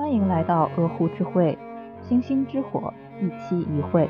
欢迎来到鹅湖之会，星星之火，一期一会。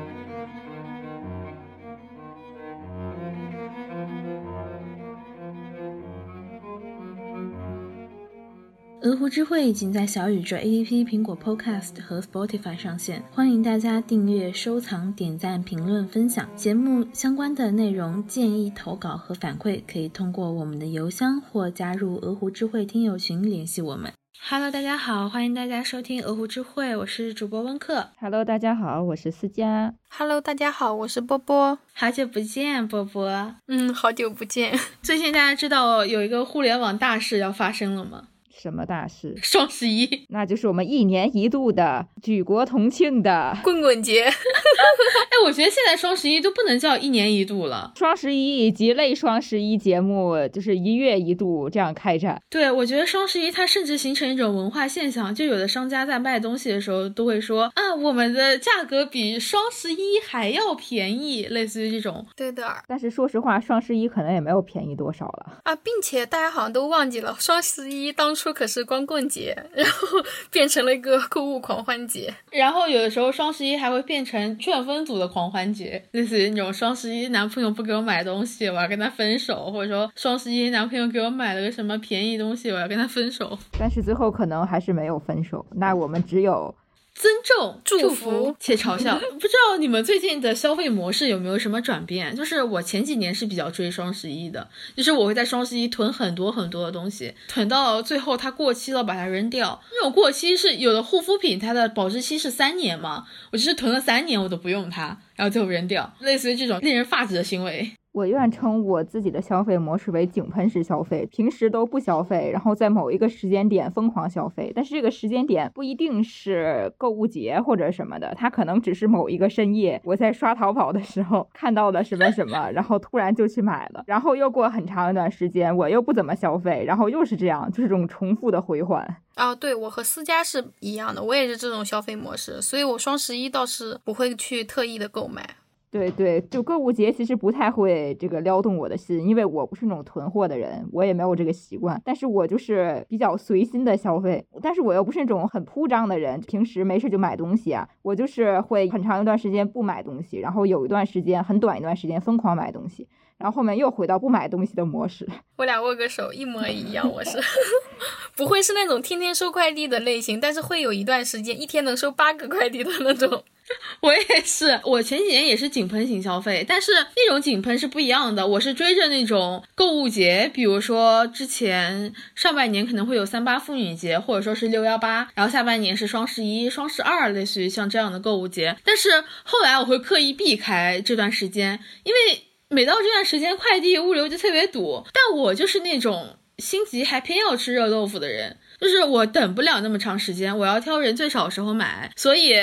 鹅湖之会已经在小宇宙 APP、苹果 Podcast 和 Spotify 上线，欢迎大家订阅、收藏、点赞、评论、分享节目相关的内容。建议投稿和反馈可以通过我们的邮箱或加入鹅湖之会听友群联系我们。Hello，大家好，欢迎大家收听鹅湖之会，我是主播温克。Hello，大家好，我是思佳。Hello，大家好，我是波波。好久不见，波波。嗯，好久不见。最近大家知道有一个互联网大事要发生了吗？什么大事？双十一，那就是我们一年一度的举国同庆的 棍棍节。哎，我觉得现在双十一都不能叫一年一度了，双十一以及类双十一节目就是一月一度这样开展。对，我觉得双十一它甚至形成一种文化现象，就有的商家在卖东西的时候都会说啊，我们的价格比双十一还要便宜，类似于这种。对的。但是说实话，双十一可能也没有便宜多少了啊，并且大家好像都忘记了，双十一当初。可是光棍节，然后 变成了一个购物狂欢节，然后有的时候双十一还会变成劝分组的狂欢节，类似于那种双十一男朋友不给我买东西，我要跟他分手，或者说双十一男朋友给我买了个什么便宜东西，我要跟他分手。但是最后可能还是没有分手，那我们只有。尊重、祝福且嘲笑，不知道你们最近的消费模式有没有什么转变？就是我前几年是比较追双十一的，就是我会在双十一囤很多很多的东西，囤到最后它过期了把它扔掉。那种过期是有的护肤品，它的保质期是三年嘛，我就是囤了三年我都不用它，然后最后扔掉，类似于这种令人发指的行为。我愿称我自己的消费模式为井喷式消费，平时都不消费，然后在某一个时间点疯狂消费。但是这个时间点不一定是购物节或者什么的，它可能只是某一个深夜，我在刷淘宝的时候看到了什么什么，然后突然就去买了，然后又过很长一段时间，我又不怎么消费，然后又是这样，就是这种重复的回环。哦，对我和思佳是一样的，我也是这种消费模式，所以我双十一倒是不会去特意的购买。对对，就购物节其实不太会这个撩动我的心，因为我不是那种囤货的人，我也没有这个习惯。但是我就是比较随心的消费，但是我又不是那种很铺张的人，平时没事就买东西啊。我就是会很长一段时间不买东西，然后有一段时间很短一段时间疯狂买东西，然后后面又回到不买东西的模式。我俩握个手一模一样，我是 不会是那种天天收快递的类型，但是会有一段时间一天能收八个快递的那种。我也是，我前几年也是井喷型消费，但是那种井喷是不一样的。我是追着那种购物节，比如说之前上半年可能会有三八妇女节，或者说是六幺八，然后下半年是双十一、双十二，类似于像这样的购物节。但是后来我会刻意避开这段时间，因为每到这段时间快递物流就特别堵。但我就是那种心急还偏要吃热豆腐的人，就是我等不了那么长时间，我要挑人最少的时候买，所以。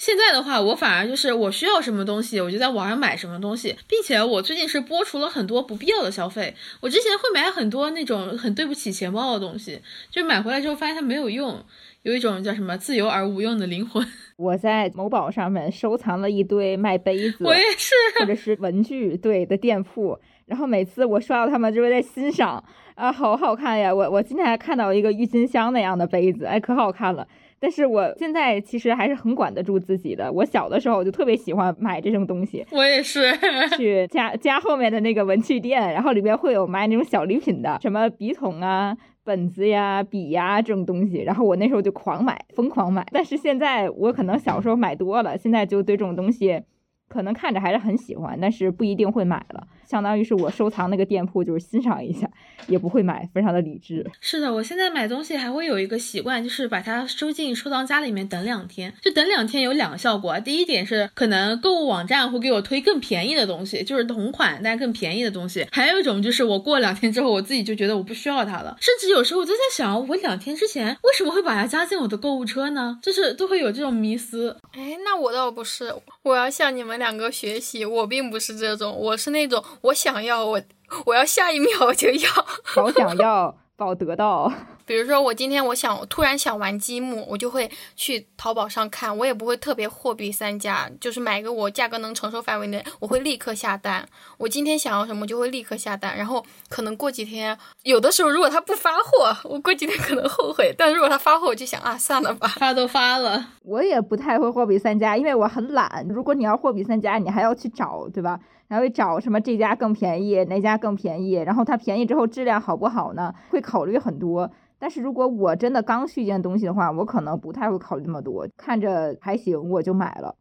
现在的话，我反而就是我需要什么东西，我就在网上买什么东西，并且我最近是剥除了很多不必要的消费。我之前会买很多那种很对不起钱包的东西，就买回来之后发现它没有用，有一种叫什么自由而无用的灵魂。我在某宝上面收藏了一堆卖杯子，我也是，或者是文具对的店铺，然后每次我刷到他们就会在欣赏啊，好好看呀！我我今天还看到一个郁金香那样的杯子，哎，可好看了。但是我现在其实还是很管得住自己的。我小的时候我就特别喜欢买这种东西，我也是 去家家后面的那个文具店，然后里边会有卖那种小礼品的，什么笔筒啊、本子呀、笔呀这种东西，然后我那时候就狂买，疯狂买。但是现在我可能小时候买多了，现在就对这种东西。可能看着还是很喜欢，但是不一定会买了。相当于是我收藏那个店铺，就是欣赏一下，也不会买，非常的理智。是的，我现在买东西还会有一个习惯，就是把它收进收藏夹里面等两天。就等两天有两个效果，第一点是可能购物网站会给我推更便宜的东西，就是同款但更便宜的东西。还有一种就是我过两天之后，我自己就觉得我不需要它了。甚至有时候我就在想，我两天之前为什么会把它加进我的购物车呢？就是都会有这种迷思。哎，那我倒不是，我要向你们。两个学习，我并不是这种，我是那种我想要我我要下一秒就要，好想要，早得到。比如说我今天我想突然想玩积木，我就会去淘宝上看，我也不会特别货比三家，就是买一个我价格能承受范围内，我会立刻下单。我今天想要什么就会立刻下单，然后可能过几天，有的时候如果他不发货，我过几天可能后悔，但如果他发货，我就想啊，算了吧，发都发了。我也不太会货比三家，因为我很懒。如果你要货比三家，你还要去找，对吧？还会找什么这家更便宜，哪家更便宜？然后它便宜之后质量好不好呢？会考虑很多。但是如果我真的刚需一件东西的话，我可能不太会考虑那么多，看着还行我就买了。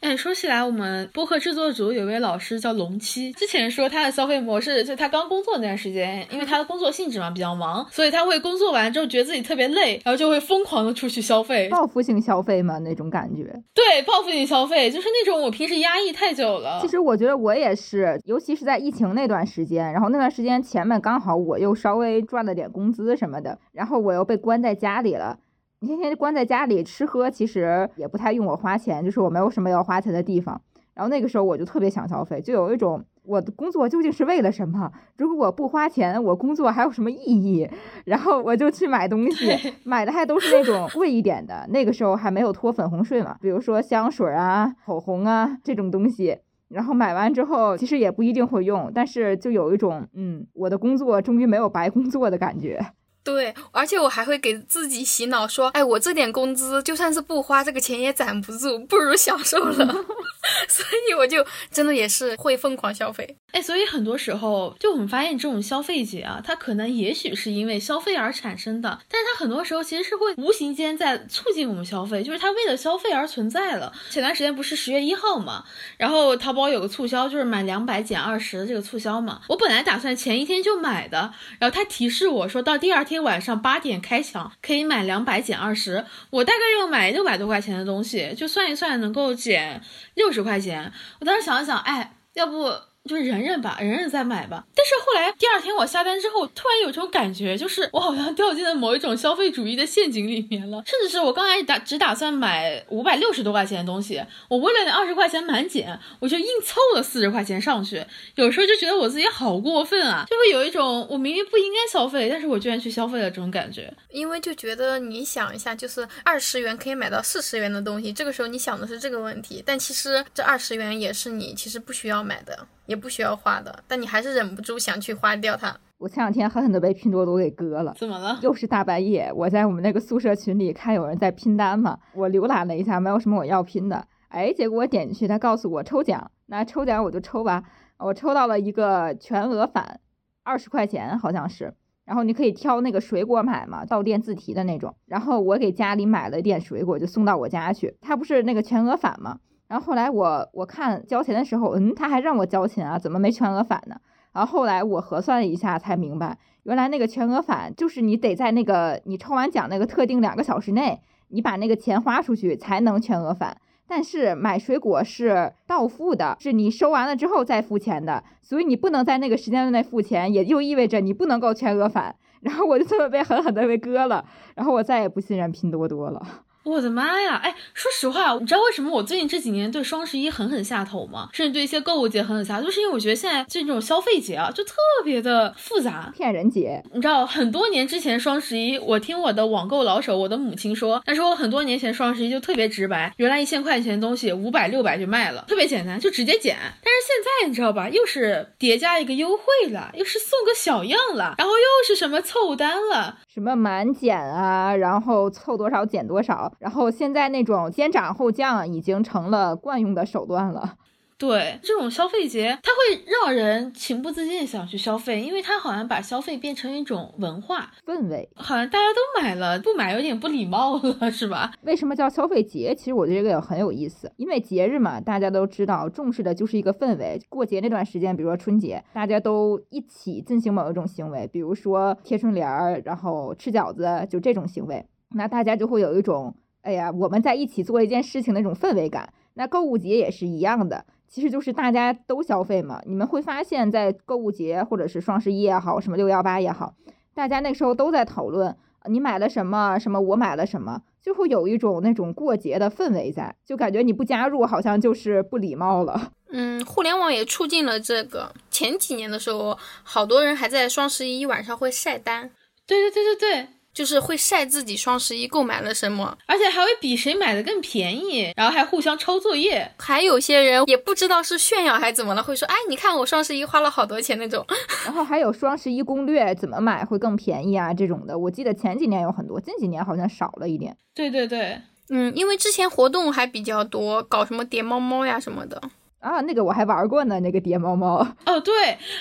哎，说起来，我们播客制作组有位老师叫龙七，之前说他的消费模式，就他刚工作那段时间，因为他的工作性质嘛比较忙，所以他会工作完之后觉得自己特别累，然后就会疯狂的出去消费，报复性消费嘛那种感觉。对，报复性消费就是那种我平时压抑太久了。其实我觉得我也是，尤其是在疫情那段时间，然后那段时间前面刚好我又稍微赚了点工资什么的，然后我又被关在家里了。你天天关在家里吃喝，其实也不太用我花钱，就是我没有什么要花钱的地方。然后那个时候我就特别想消费，就有一种我的工作究竟是为了什么？如果我不花钱，我工作还有什么意义？然后我就去买东西，买的还都是那种贵一点的。那个时候还没有脱粉红税嘛，比如说香水啊、口红啊这种东西。然后买完之后，其实也不一定会用，但是就有一种嗯，我的工作终于没有白工作的感觉。对，而且我还会给自己洗脑说，哎，我这点工资就算是不花这个钱也攒不住，不如享受了。所以我就真的也是会疯狂消费。哎，所以很多时候，就我们发现这种消费节啊，它可能也许是因为消费而产生的，但是它很多时候其实是会无形间在促进我们消费，就是它为了消费而存在了。前段时间不是十月一号嘛，然后淘宝有个促销，就是满两百减二十的这个促销嘛。我本来打算前一天就买的，然后他提示我说到第二天天晚上八点开抢，可以买两百减二十，我大概要买六百多块钱的东西，就算一算能够减六十块钱。我当时想了想，哎，要不。就忍忍吧，忍忍再买吧。但是后来第二天我下单之后，突然有种感觉，就是我好像掉进了某一种消费主义的陷阱里面了。甚至是我刚开始打只打算买五百六十多块钱的东西，我为了那二十块钱满减，我就硬凑了四十块钱上去。有时候就觉得我自己好过分啊，就会有一种我明明不应该消费，但是我居然去消费了这种感觉。因为就觉得你想一下，就是二十元可以买到四十元的东西，这个时候你想的是这个问题，但其实这二十元也是你其实不需要买的。也不需要花的，但你还是忍不住想去花掉它。我前两天狠狠的被拼多多给割了，怎么了？又是大半夜，我在我们那个宿舍群里看有人在拼单嘛，我浏览了一下，没有什么我要拼的。哎，结果我点进去，他告诉我抽奖，那抽奖我就抽吧。我抽到了一个全额返，二十块钱好像是，然后你可以挑那个水果买嘛，到店自提的那种。然后我给家里买了点水果，就送到我家去。他不是那个全额返吗？然后后来我我看交钱的时候，嗯，他还让我交钱啊，怎么没全额返呢？然后后来我核算了一下，才明白，原来那个全额返就是你得在那个你抽完奖那个特定两个小时内，你把那个钱花出去才能全额返。但是买水果是到付的，是你收完了之后再付钱的，所以你不能在那个时间内付钱，也就意味着你不能够全额返。然后我就这么被狠狠的被割了，然后我再也不信任拼多多了。我的妈呀！哎，说实话，你知道为什么我最近这几年对双十一狠狠下头吗？甚至对一些购物节狠狠下头，就是因为我觉得现在这种消费节啊，就特别的复杂，骗人节。你知道，很多年之前双十一，我听我的网购老手，我的母亲说，她说我很多年前双十一就特别直白，原来一千块钱的东西五百六百就卖了，特别简单，就直接减。但是现在你知道吧，又是叠加一个优惠了，又是送个小样了，然后又是什么凑单了，什么满减啊，然后凑多少减多少。然后现在那种先涨后降已经成了惯用的手段了。对这种消费节，它会让人情不自禁想去消费，因为它好像把消费变成一种文化氛围，好像大家都买了，不买有点不礼貌了，是吧？为什么叫消费节？其实我觉得这个也很有意思，因为节日嘛，大家都知道重视的就是一个氛围。过节那段时间，比如说春节，大家都一起进行某一种行为，比如说贴春联儿，然后吃饺子，就这种行为，那大家就会有一种。哎呀，我们在一起做一件事情那种氛围感，那购物节也是一样的，其实就是大家都消费嘛。你们会发现，在购物节或者是双十一也好，什么六幺八也好，大家那时候都在讨论你买了什么，什么我买了什么，就会有一种那种过节的氛围在，就感觉你不加入好像就是不礼貌了。嗯，互联网也促进了这个。前几年的时候，好多人还在双十一晚上会晒单。对对对对对。就是会晒自己双十一购买了什么，而且还会比谁买的更便宜，然后还互相抄作业。还有些人也不知道是炫耀还是怎么了，会说，哎，你看我双十一花了好多钱那种。然后还有双十一攻略，怎么买会更便宜啊这种的。我记得前几年有很多，近几年好像少了一点。对对对，嗯，因为之前活动还比较多，搞什么叠猫猫呀什么的。啊，那个我还玩过呢，那个叠猫猫。哦，对，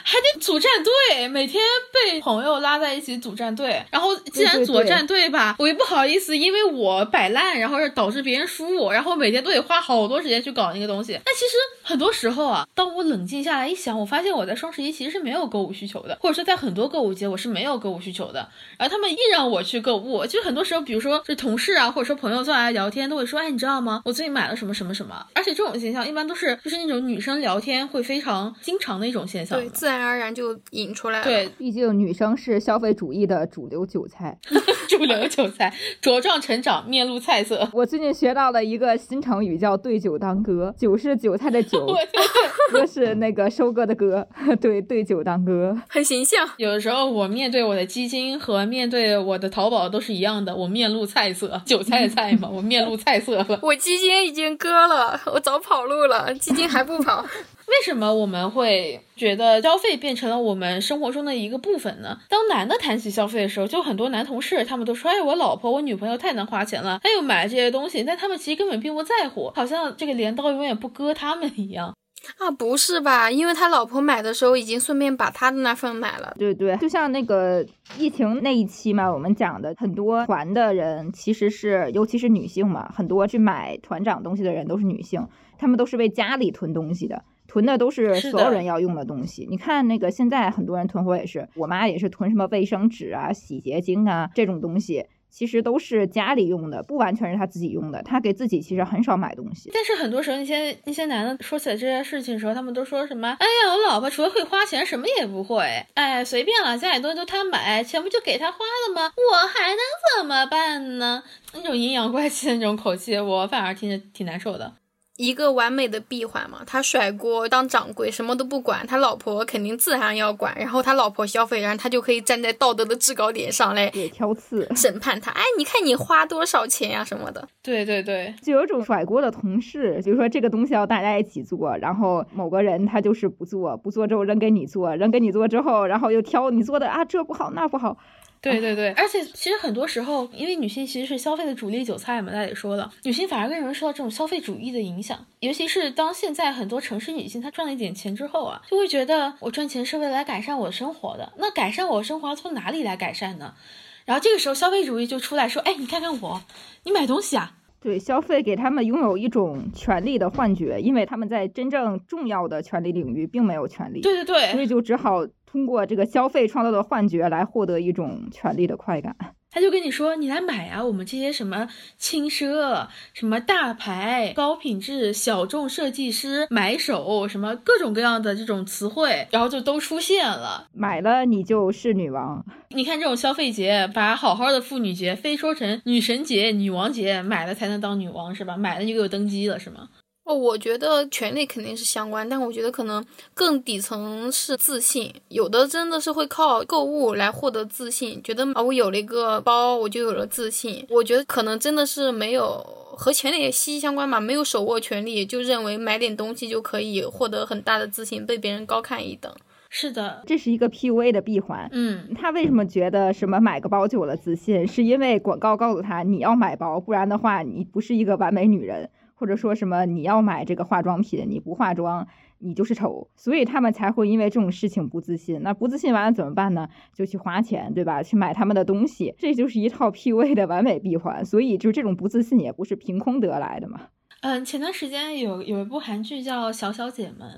还得组战队，每天被朋友拉在一起组战队。然后既然组战队吧，我又不好意思，因为我摆烂，然后导致别人输，然后每天都得花好多时间去搞那个东西。但其实很多时候啊，当我冷静下来一想，我发现我在双十一其实是没有购物需求的，或者说在很多购物节我是没有购物需求的。然后他们硬让我去购物，就很多时候，比如说是同事啊，或者说朋友坐下来聊天，都会说，哎，你知道吗？我最近买了什么什么什么。而且这种现象一般都是就是那。种女生聊天会非常经常的一种现象，对，自然而然就引出来了。对，毕竟女生是消费主义的主流韭菜，主流韭菜茁壮成长，面露菜色。我最近学到了一个新成语，叫“对酒当歌”。酒是韭菜的酒，歌是那个收割的割。对，对酒当歌，很形象。有的时候我面对我的基金和面对我的淘宝都是一样的，我面露菜色，韭菜的菜嘛，我面露菜色了。我基金已经割了，我早跑路了，基金还。不跑，为什么我们会觉得消费变成了我们生活中的一个部分呢？当男的谈起消费的时候，就很多男同事他们都说：“哎，我老婆、我女朋友太能花钱了，他又买了这些东西。”但他们其实根本并不在乎，好像这个镰刀永远不割他们一样啊！不是吧？因为他老婆买的时候已经顺便把他的那份买了。对对，就像那个疫情那一期嘛，我们讲的很多团的人其实是，尤其是女性嘛，很多去买团长东西的人都是女性。他们都是为家里囤东西的，囤的都是所有人要用的东西。你看那个现在很多人囤货也是，我妈也是囤什么卫生纸啊、洗洁精啊这种东西，其实都是家里用的，不完全是他自己用的。他给自己其实很少买东西。但是很多时候那些那些男的说起来这些事情的时候，他们都说什么？哎呀，我老婆除了会花钱什么也不会。哎，随便了，家里东西都他买，钱不就给他花了吗？我还能怎么办呢？那种阴阳怪气的那种口气，我反而听着挺难受的。一个完美的闭环嘛，他甩锅当掌柜，什么都不管，他老婆肯定自然要管，然后他老婆消费，然后他就可以站在道德的制高点上来挑刺审判他。哎，你看你花多少钱呀什么的。对对对，就有种甩锅的同事，比如说这个东西要大家一起做，然后某个人他就是不做，不做之后扔给你做，扔给你做之后，然后又挑你做的啊，这不好那不好。对对对，而且其实很多时候，因为女性其实是消费的主力韭菜嘛，大家也说了，女性反而更容易受到这种消费主义的影响。尤其是当现在很多城市女性她赚了一点钱之后啊，就会觉得我赚钱是为了来改善我的生活的。那改善我生活从哪里来改善呢？然后这个时候消费主义就出来说，哎，你看看我，你买东西啊。对，消费给他们拥有一种权利的幻觉，因为他们在真正重要的权利领域并没有权利。对对对，所以就只好通过这个消费创造的幻觉来获得一种权利的快感。他就跟你说：“你来买啊，我们这些什么轻奢、什么大牌、高品质、小众设计师买手，什么各种各样的这种词汇，然后就都出现了。买了你就是女王。你看这种消费节，把好好的妇女节非说成女神节、女王节，买了才能当女王是吧？买了就给我登基了是吗？”哦，我觉得权力肯定是相关，但我觉得可能更底层是自信。有的真的是会靠购物来获得自信，觉得啊，我有了一个包，我就有了自信。我觉得可能真的是没有和权力息息相关吧，没有手握权力，就认为买点东西就可以获得很大的自信，被别人高看一等。是的，这是一个 PUA 的闭环。嗯，他为什么觉得什么买个包就有了自信？是因为广告告诉他你要买包，不然的话你不是一个完美女人。或者说什么你要买这个化妆品，你不化妆你就是丑，所以他们才会因为这种事情不自信。那不自信完了怎么办呢？就去花钱，对吧？去买他们的东西，这就是一套 P U A 的完美闭环。所以就是这种不自信也不是凭空得来的嘛。嗯，前段时间有有一部韩剧叫《小小姐们》。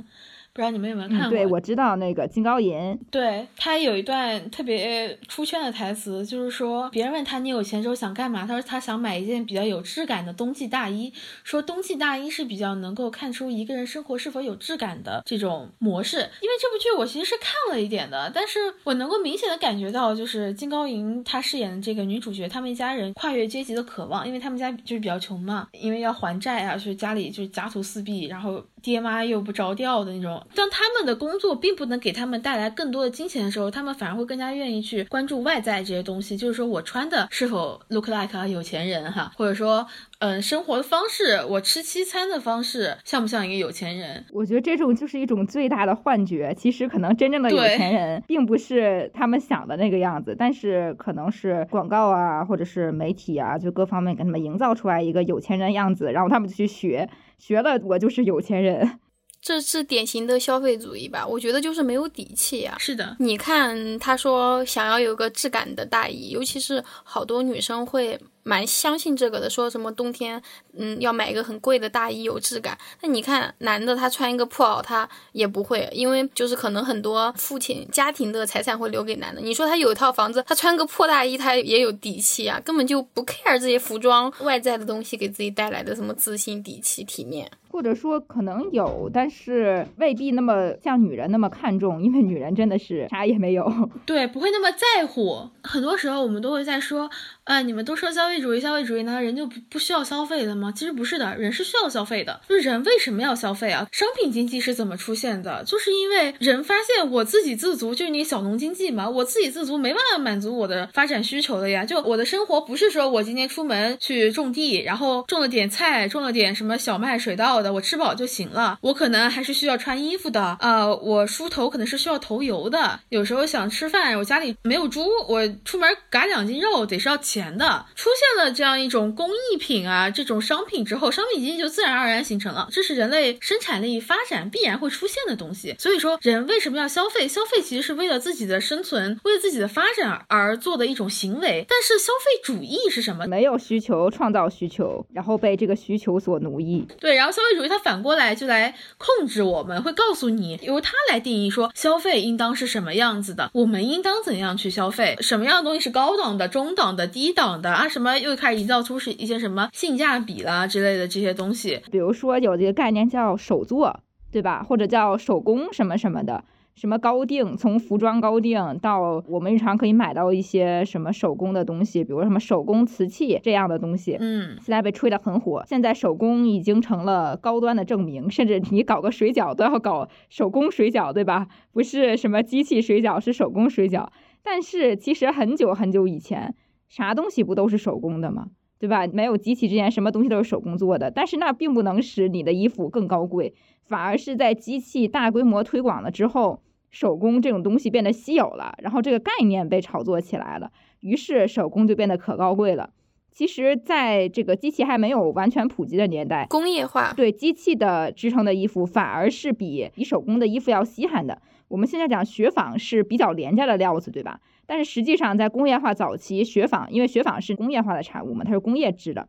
不知道你们有没有看过？对，我知道那个金高银，对他有一段特别出圈的台词，就是说别人问他你有钱之后想干嘛，他说他想买一件比较有质感的冬季大衣，说冬季大衣是比较能够看出一个人生活是否有质感的这种模式。因为这部剧我其实是看了一点的，但是我能够明显的感觉到，就是金高银她饰演的这个女主角，他们一家人跨越阶级的渴望，因为他们家就是比较穷嘛，因为要还债啊，就是家里就是家徒四壁，然后。爹妈又不着调的那种。当他们的工作并不能给他们带来更多的金钱的时候，他们反而会更加愿意去关注外在这些东西，就是说我穿的是否 look like 啊有钱人哈，或者说。嗯，生活的方式，我吃西餐的方式像不像一个有钱人？我觉得这种就是一种最大的幻觉。其实可能真正的有钱人并不是他们想的那个样子，但是可能是广告啊，或者是媒体啊，就各方面给他们营造出来一个有钱人样子，然后他们就去学，学了我就是有钱人。这是典型的消费主义吧？我觉得就是没有底气呀。是的，你看他说想要有个质感的大衣，尤其是好多女生会。蛮相信这个的，说什么冬天，嗯，要买一个很贵的大衣有质感。那你看男的他穿一个破袄，他也不会，因为就是可能很多父亲家庭的财产会留给男的。你说他有一套房子，他穿个破大衣，他也有底气啊，根本就不 care 这些服装外在的东西给自己带来的什么自信、底气、体面。或者说可能有，但是未必那么像女人那么看重，因为女人真的是啥也没有，对，不会那么在乎。很多时候我们都会在说。啊，你们都说消费主义，消费主义，难道人就不不需要消费的吗？其实不是的，人是需要消费的。就是人为什么要消费啊？商品经济是怎么出现的？就是因为人发现我自给自足，就是你小农经济嘛。我自给自足没办法满足我的发展需求的呀。就我的生活不是说我今天出门去种地，然后种了点菜，种了点什么小麦、水稻的，我吃饱就行了。我可能还是需要穿衣服的啊。我梳头可能是需要头油的。有时候想吃饭，我家里没有猪，我出门嘎两斤肉得是要。钱的出现了这样一种工艺品啊，这种商品之后，商品经济就自然而然形成了。这是人类生产力发展必然会出现的东西。所以说，人为什么要消费？消费其实是为了自己的生存，为了自己的发展而做的一种行为。但是消费主义是什么？没有需求，创造需求，然后被这个需求所奴役。对，然后消费主义它反过来就来控制我们，会告诉你，由它来定义说消费应当是什么样子的，我们应当怎样去消费，什么样的东西是高档的、中档的、低。低档的啊，什么又开始营造出是一些什么性价比啦之类的这些东西，比如说有这个概念叫手作，对吧？或者叫手工什么什么的，什么高定，从服装高定到我们日常可以买到一些什么手工的东西，比如什么手工瓷器这样的东西，嗯，现在被吹得很火。现在手工已经成了高端的证明，甚至你搞个水饺都要搞手工水饺，对吧？不是什么机器水饺，是手工水饺。但是其实很久很久以前。啥东西不都是手工的吗？对吧？没有机器之前，什么东西都是手工做的。但是那并不能使你的衣服更高贵，反而是在机器大规模推广了之后，手工这种东西变得稀有了，然后这个概念被炒作起来了，于是手工就变得可高贵了。其实，在这个机器还没有完全普及的年代，工业化对机器的支撑的衣服反而是比比手工的衣服要稀罕的。我们现在讲雪纺是比较廉价的料子，对吧？但是实际上，在工业化早期，雪纺因为雪纺是工业化的产物嘛，它是工业制的，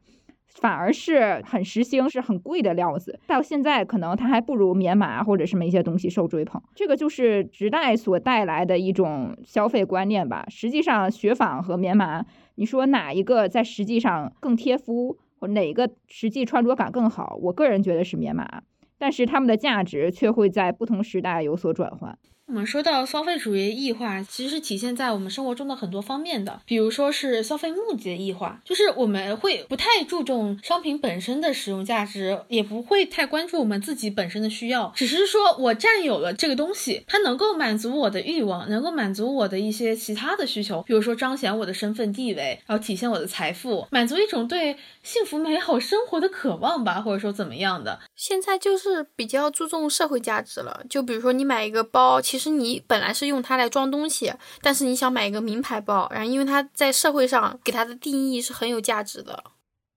反而是很时兴，是很贵的料子。到现在，可能它还不如棉麻或者什么一些东西受追捧。这个就是时代所带来的一种消费观念吧。实际上，雪纺和棉麻，你说哪一个在实际上更贴肤，或哪个实际穿着感更好？我个人觉得是棉麻，但是它们的价值却会在不同时代有所转换。我们说到消费主义异化，其实是体现在我们生活中的很多方面的，比如说是消费目的的异化，就是我们会不太注重商品本身的使用价值，也不会太关注我们自己本身的需要，只是说我占有了这个东西，它能够满足我的欲望，能够满足我的一些其他的需求，比如说彰显我的身份地位，然后体现我的财富，满足一种对幸福美好生活的渴望吧，或者说怎么样的。现在就是比较注重社会价值了，就比如说你买一个包。其实你本来是用它来装东西，但是你想买一个名牌包，然后因为它在社会上给它的定义是很有价值的。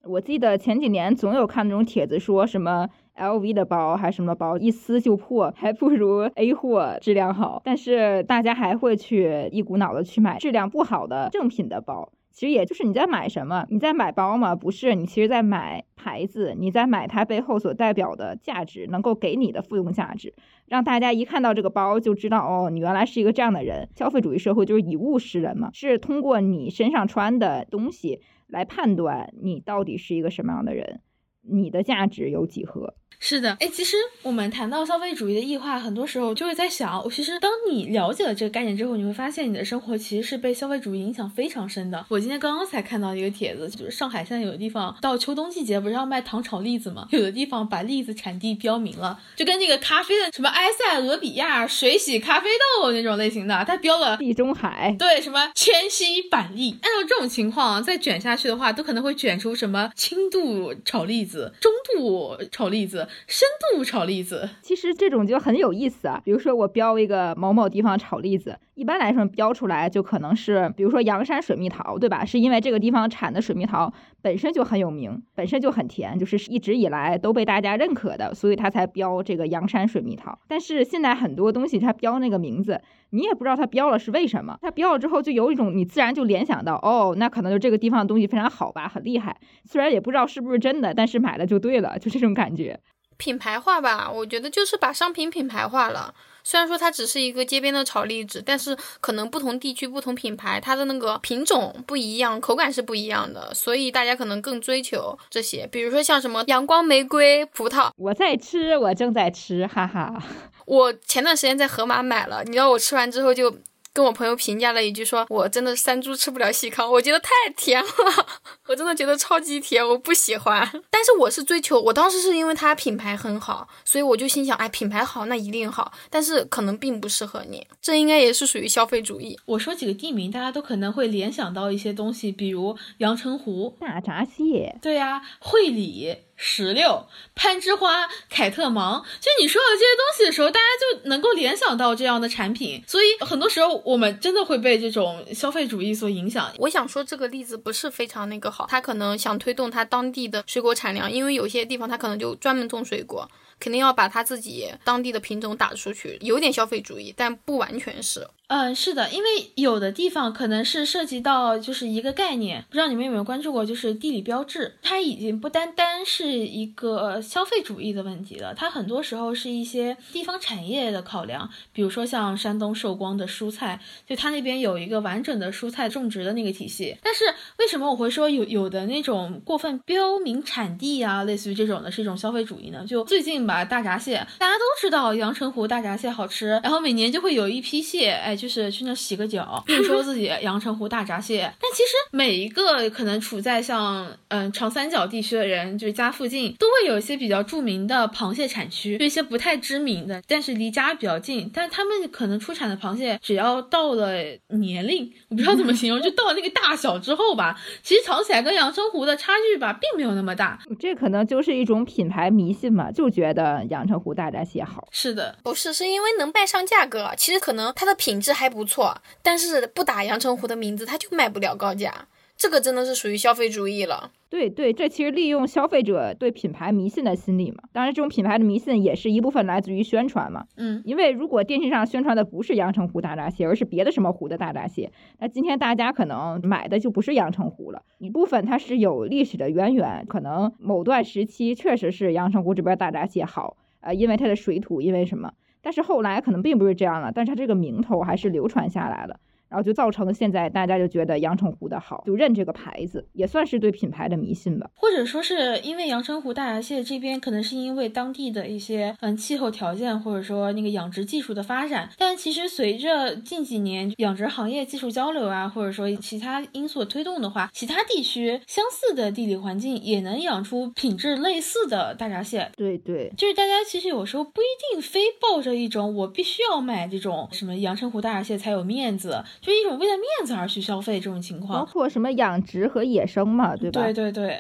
我记得前几年总有看那种帖子，说什么 LV 的包还是什么包，一撕就破，还不如 A 货质量好，但是大家还会去一股脑的去买质量不好的正品的包。其实也就是你在买什么？你在买包吗？不是，你其实在买牌子，你在买它背后所代表的价值，能够给你的附用价值，让大家一看到这个包就知道，哦，你原来是一个这样的人。消费主义社会就是以物识人嘛，是通过你身上穿的东西来判断你到底是一个什么样的人。你的价值有几何？是的，哎，其实我们谈到消费主义的异化，很多时候就会在想，其实当你了解了这个概念之后，你会发现你的生活其实是被消费主义影响非常深的。我今天刚刚才看到一个帖子，就是上海现在有的地方到秋冬季节不是要卖糖炒栗子吗？有的地方把栗子产地标明了，就跟那个咖啡的什么埃塞俄比亚水洗咖啡豆那种类型的，它标了地中海，对，什么千禧板栗。按照这种情况再卷下去的话，都可能会卷出什么轻度炒栗子、中度炒栗子。深度炒栗子，其实这种就很有意思啊。比如说我标一个某某地方炒栗子，一般来说标出来就可能是，比如说阳山水蜜桃，对吧？是因为这个地方产的水蜜桃本身就很有名，本身就很甜，就是一直以来都被大家认可的，所以它才标这个阳山水蜜桃。但是现在很多东西它标那个名字，你也不知道它标了是为什么。它标了之后就有一种你自然就联想到，哦，那可能就这个地方的东西非常好吧，很厉害。虽然也不知道是不是真的，但是买了就对了，就这种感觉。品牌化吧，我觉得就是把商品品牌化了。虽然说它只是一个街边的炒栗子，但是可能不同地区、不同品牌，它的那个品种不一样，口感是不一样的，所以大家可能更追求这些。比如说像什么阳光玫瑰葡萄，我在吃，我正在吃，哈哈。我前段时间在盒马买了，你知道我吃完之后就。跟我朋友评价了一句，说我真的山猪吃不了细糠，我觉得太甜了，我真的觉得超级甜，我不喜欢。但是我是追求，我当时是因为它品牌很好，所以我就心想，哎，品牌好那一定好，但是可能并不适合你，这应该也是属于消费主义。我说几个地名，大家都可能会联想到一些东西，比如阳澄湖大闸蟹，对呀，会理。石榴、攀枝花、凯特芒，就你说到这些东西的时候，大家就能够联想到这样的产品，所以很多时候我们真的会被这种消费主义所影响。我想说这个例子不是非常那个好，他可能想推动他当地的水果产量，因为有些地方他可能就专门种水果。肯定要把他自己当地的品种打出去，有点消费主义，但不完全是。嗯，是的，因为有的地方可能是涉及到就是一个概念，不知道你们有没有关注过，就是地理标志，它已经不单单是一个消费主义的问题了，它很多时候是一些地方产业的考量，比如说像山东寿光的蔬菜，就它那边有一个完整的蔬菜种植的那个体系。但是为什么我会说有有的那种过分标明产地啊，类似于这种的是一种消费主义呢？就最近。吧，大闸蟹，大家都知道阳澄湖大闸蟹好吃，然后每年就会有一批蟹，哎，就是去那洗个脚，并说自己阳澄湖大闸蟹。但其实每一个可能处在像嗯长三角地区的人，就是家附近都会有一些比较著名的螃蟹产区，一些不太知名的，但是离家比较近，但他们可能出产的螃蟹，只要到了年龄，我不知道怎么形容，就到了那个大小之后吧，其实尝起来跟阳澄湖的差距吧，并没有那么大。这可能就是一种品牌迷信嘛，就觉得。阳澄湖大闸蟹好是的，不是是因为能卖上价格。其实可能它的品质还不错，但是不打阳澄湖的名字，它就卖不了高价。这个真的是属于消费主义了。对对，这其实利用消费者对品牌迷信的心理嘛。当然，这种品牌的迷信也是一部分来自于宣传嘛。嗯，因为如果电视上宣传的不是阳澄湖大闸蟹，而是别的什么湖的大闸蟹，那今天大家可能买的就不是阳澄湖了。一部分它是有历史的渊源，可能某段时期确实是阳澄湖这边大闸蟹好，呃，因为它的水土，因为什么？但是后来可能并不是这样了，但是它这个名头还是流传下来了。然后就造成现在大家就觉得阳澄湖的好，就认这个牌子，也算是对品牌的迷信吧。或者说是因为阳澄湖大闸蟹这边可能是因为当地的一些嗯气候条件，或者说那个养殖技术的发展。但其实随着近几年养殖行业技术交流啊，或者说其他因素推动的话，其他地区相似的地理环境也能养出品质类似的大闸蟹。对对，就是大家其实有时候不一定非抱着一种我必须要买这种什么阳澄湖大闸蟹才有面子。就一种为了面子而去消费这种情况，包括什么养殖和野生嘛，对吧？对对对。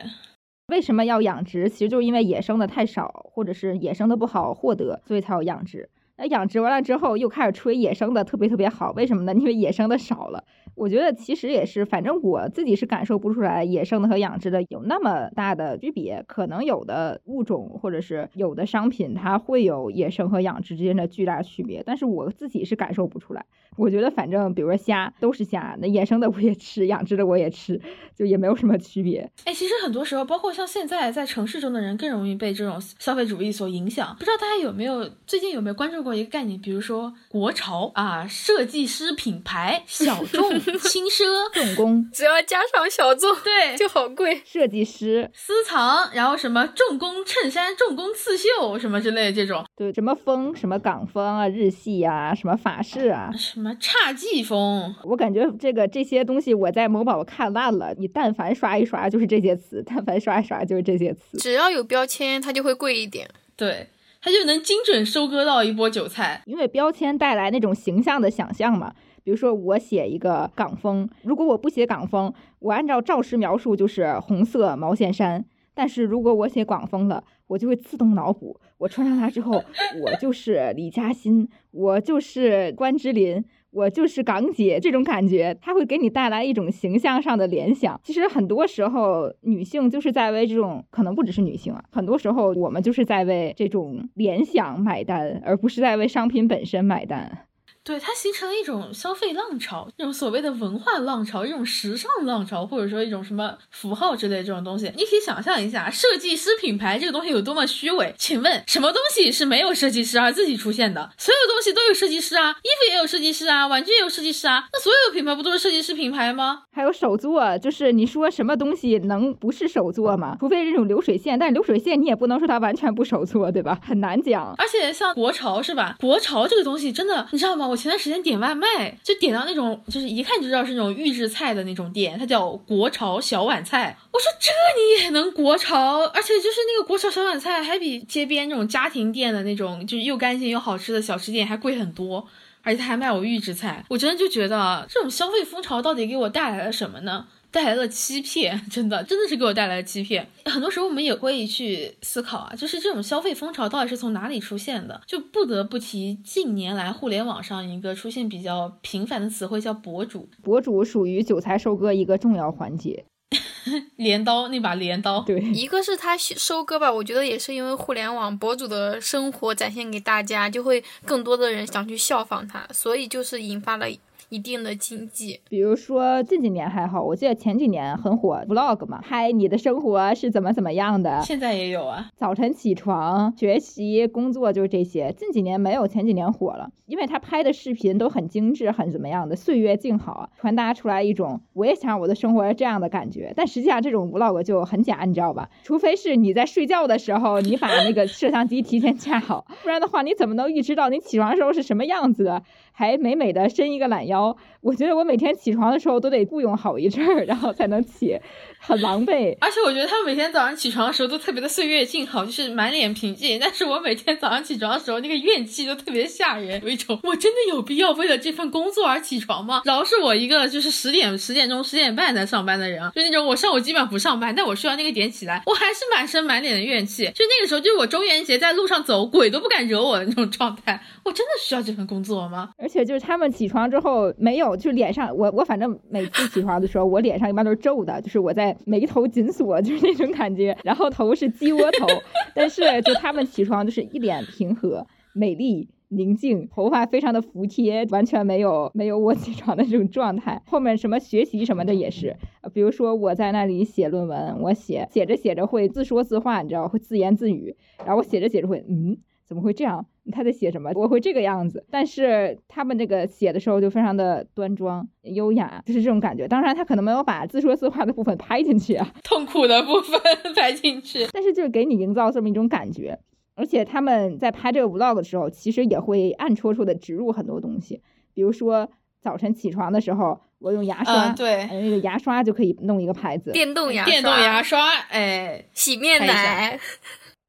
为什么要养殖？其实就是因为野生的太少，或者是野生的不好获得，所以才要养殖。那养殖完了之后，又开始吹野生的特别特别好，为什么呢？因为野生的少了。我觉得其实也是，反正我自己是感受不出来野生的和养殖的有那么大的区别。可能有的物种或者是有的商品，它会有野生和养殖之间的巨大区别，但是我自己是感受不出来。我觉得反正比如说虾都是虾，那野生的我也吃，养殖的我也吃，就也没有什么区别。哎，其实很多时候，包括像现在在城市中的人更容易被这种消费主义所影响。不知道大家有没有最近有没有关注过？一个概念，比如说国潮啊，设计师品牌小众 轻奢重工只要加上小众，对，就好贵。设计师私藏，然后什么重工衬衫、重工刺绣什么之类的这种，对，什么风，什么港风啊、日系啊、什么法式啊，什么侘寂风，我感觉这个这些东西我在某宝看烂了，你但凡刷一刷就是这些词，但凡刷一刷就是这些词。只要有标签，它就会贵一点。对，它就能精准收割到一波韭菜。因为标签带来那种形象的想象嘛。比如说我写一个港风，如果我不写港风，我按照照实描述就是红色毛线衫。但是如果我写港风了，我就会自动脑补，我穿上它之后，我就是李嘉欣，我就是关之琳，我就是港姐，这种感觉，它会给你带来一种形象上的联想。其实很多时候，女性就是在为这种，可能不只是女性啊，很多时候我们就是在为这种联想买单，而不是在为商品本身买单。对，它形成了一种消费浪潮，一种所谓的文化浪潮，一种时尚浪潮，或者说一种什么符号之类这种东西。你可以想象一下，设计师品牌这个东西有多么虚伪。请问，什么东西是没有设计师而自己出现的？所有东西都有设计师啊，衣服也有设计师啊，玩具也有设计师啊。那所有的品牌不都是设计师品牌吗？还有手作，就是你说什么东西能不是手作吗？除非这种流水线，但流水线你也不能说它完全不手作，对吧？很难讲。而且像国潮是吧？国潮这个东西真的，你知道吗？我。前段时间点外卖，就点到那种，就是一看就知道是那种预制菜的那种店，它叫国潮小碗菜。我说这你也能国潮，而且就是那个国潮小碗菜还比街边那种家庭店的那种，就是又干净又好吃的小吃店还贵很多，而且他还卖我预制菜。我真的就觉得这种消费风潮到底给我带来了什么呢？带来了欺骗，真的，真的是给我带来了欺骗。很多时候我们也会去思考啊，就是这种消费风潮到底是从哪里出现的？就不得不提近年来互联网上一个出现比较频繁的词汇，叫博主。博主属于韭菜收割一个重要环节，镰刀那把镰刀。对，一个是他收割吧，我觉得也是因为互联网博主的生活展现给大家，就会更多的人想去效仿他，所以就是引发了。一定的经济，比如说近几年还好，我记得前几年很火 vlog 嘛，拍你的生活是怎么怎么样的。现在也有啊，早晨起床、学习、工作就是这些。近几年没有前几年火了，因为他拍的视频都很精致，很怎么样的，岁月静好，传达出来一种我也想我的生活是这样的感觉。但实际上这种 vlog 就很假，你知道吧？除非是你在睡觉的时候，你把那个摄像机提前架好，不然的话你怎么能预知到你起床的时候是什么样子的？还美美的伸一个懒腰，我觉得我每天起床的时候都得雇佣好一阵儿，然后才能起，很狼狈。而且我觉得他们每天早上起床的时候都特别的岁月静好，就是满脸平静。但是我每天早上起床的时候，那个怨气都特别吓人，有一种我真的有必要为了这份工作而起床吗？饶是我一个就是十点、十点钟、十点半才上班的人啊，就那种我上午基本上不上班，但我需要那个点起来，我还是满身满脸的怨气。就那个时候，就是我中元节在路上走，鬼都不敢惹我的那种状态。我真的需要这份工作吗？而且就是他们起床之后没有，就脸上我我反正每次起床的时候，我脸上一般都是皱的，就是我在眉头紧锁，就是那种感觉。然后头是鸡窝头，但是就他们起床就是一脸平和、美丽、宁静，头发非常的服帖，完全没有没有我起床的这种状态。后面什么学习什么的也是，比如说我在那里写论文，我写写着写着会自说自话，你知道会自言自语，然后我写着写着会嗯。怎么会这样？他在写什么？我会这个样子，但是他们这个写的时候就非常的端庄优雅，就是这种感觉。当然，他可能没有把自说自话的部分拍进去啊，痛苦的部分 拍进去。但是就是给你营造这么一种感觉。而且他们在拍这个 vlog 的时候，其实也会暗戳戳的植入很多东西，比如说早晨起床的时候，我用牙刷，对，那个牙刷就可以弄一个牌子，电动牙刷电动牙刷，哎，洗面奶。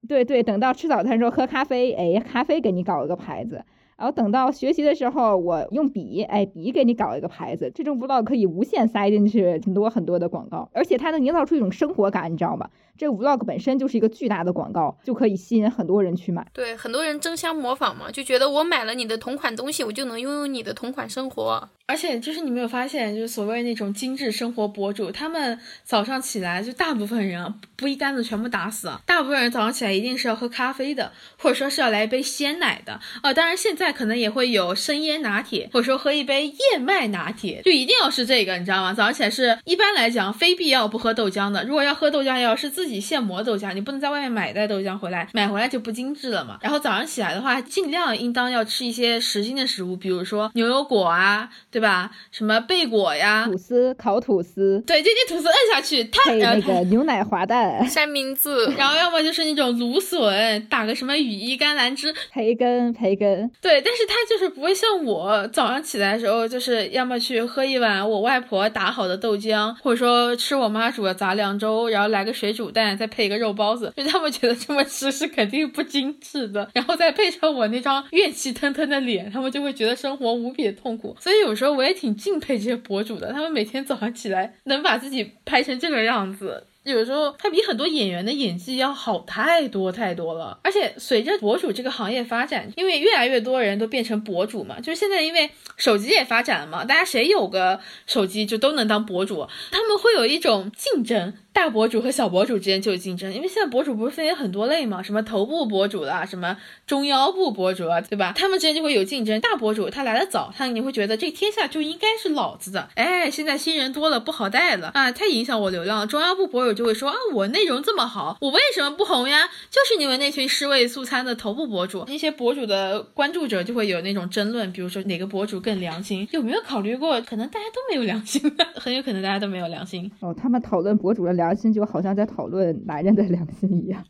对对，等到吃早餐的时候喝咖啡，哎，咖啡给你搞一个牌子。然后等到学习的时候，我用笔，哎，笔给你搞一个牌子。这种 vlog 可以无限塞进去很多很多的广告，而且它能营造出一种生活感，你知道吗？这个 vlog 本身就是一个巨大的广告，就可以吸引很多人去买。对，很多人争相模仿嘛，就觉得我买了你的同款东西，我就能拥有你的同款生活。而且就是你没有发现，就是所谓那种精致生活博主，他们早上起来就大部分人啊，不一竿子全部打死啊，大部分人早上起来一定是要喝咖啡的，或者说是要来一杯鲜奶的啊。当然现在可能也会有生椰拿铁，或者说喝一杯燕麦拿铁，就一定要是这个，你知道吗？早上起来是一般来讲非必要不喝豆浆的。如果要喝豆浆，要是自己现磨豆浆，你不能在外面买袋豆浆回来，买回来就不精致了嘛。然后早上起来的话，尽量应当要吃一些实心的食物，比如说牛油果啊。对吧？什么贝果呀，吐司，烤吐司，对，这些吐司摁下去，它配那个牛奶滑蛋，三明治，然后要么就是那种芦笋，打个什么羽衣甘蓝汁，培根，培根，对，但是他就是不会像我早上起来的时候，就是要么去喝一碗我外婆打好的豆浆，或者说吃我妈煮的杂粮粥，然后来个水煮蛋，再配一个肉包子，就他们觉得这么吃是肯定不精致的，然后再配上我那张怨气腾腾的脸，他们就会觉得生活无比的痛苦，所以有时候。我也挺敬佩这些博主的，他们每天早上起来能把自己拍成这个样子。有时候他比很多演员的演技要好太多太多了，而且随着博主这个行业发展，因为越来越多人都变成博主嘛，就是现在因为手机也发展了嘛，大家谁有个手机就都能当博主，他们会有一种竞争，大博主和小博主之间就有竞争，因为现在博主不是分为很多类嘛，什么头部博主啦，什么中腰部博主啊，对吧？他们之间就会有竞争，大博主他来的早，他你会觉得这天下就应该是老子的，哎，现在新人多了不好带了啊，太影响我流量了，中腰部博主。就会说啊，我内容这么好，我为什么不红呀？就是你们那群尸位素餐的头部博主，那些博主的关注者就会有那种争论，比如说哪个博主更良心？有没有考虑过，可能大家都没有良心，很有可能大家都没有良心。哦，他们讨论博主的良心，就好像在讨论男人的良心一样，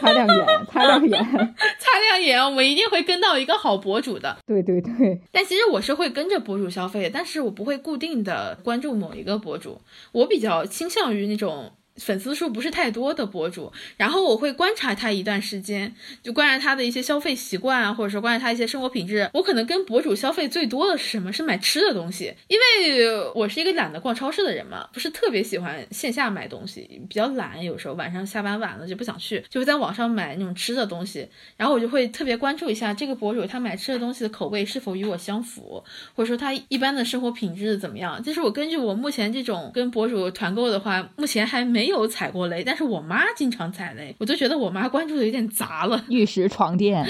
擦亮眼，擦亮眼，擦亮眼，我们一定会跟到一个好博主的。对对对，但其实我是会跟着博主消费，但是我不会固定的关注某一个博主，我比较倾向于那种。粉丝数不是太多的博主，然后我会观察他一段时间，就观察他的一些消费习惯啊，或者说观察他一些生活品质。我可能跟博主消费最多的是什么？是买吃的东西，因为我是一个懒得逛超市的人嘛，不是特别喜欢线下买东西，比较懒。有时候晚上下班晚了就不想去，就会在网上买那种吃的东西。然后我就会特别关注一下这个博主他买吃的东西的口味是否与我相符，或者说他一般的生活品质怎么样。就是我根据我目前这种跟博主团购的话，目前还没。没有踩过雷，但是我妈经常踩雷，我就觉得我妈关注的有点杂了。玉石床垫。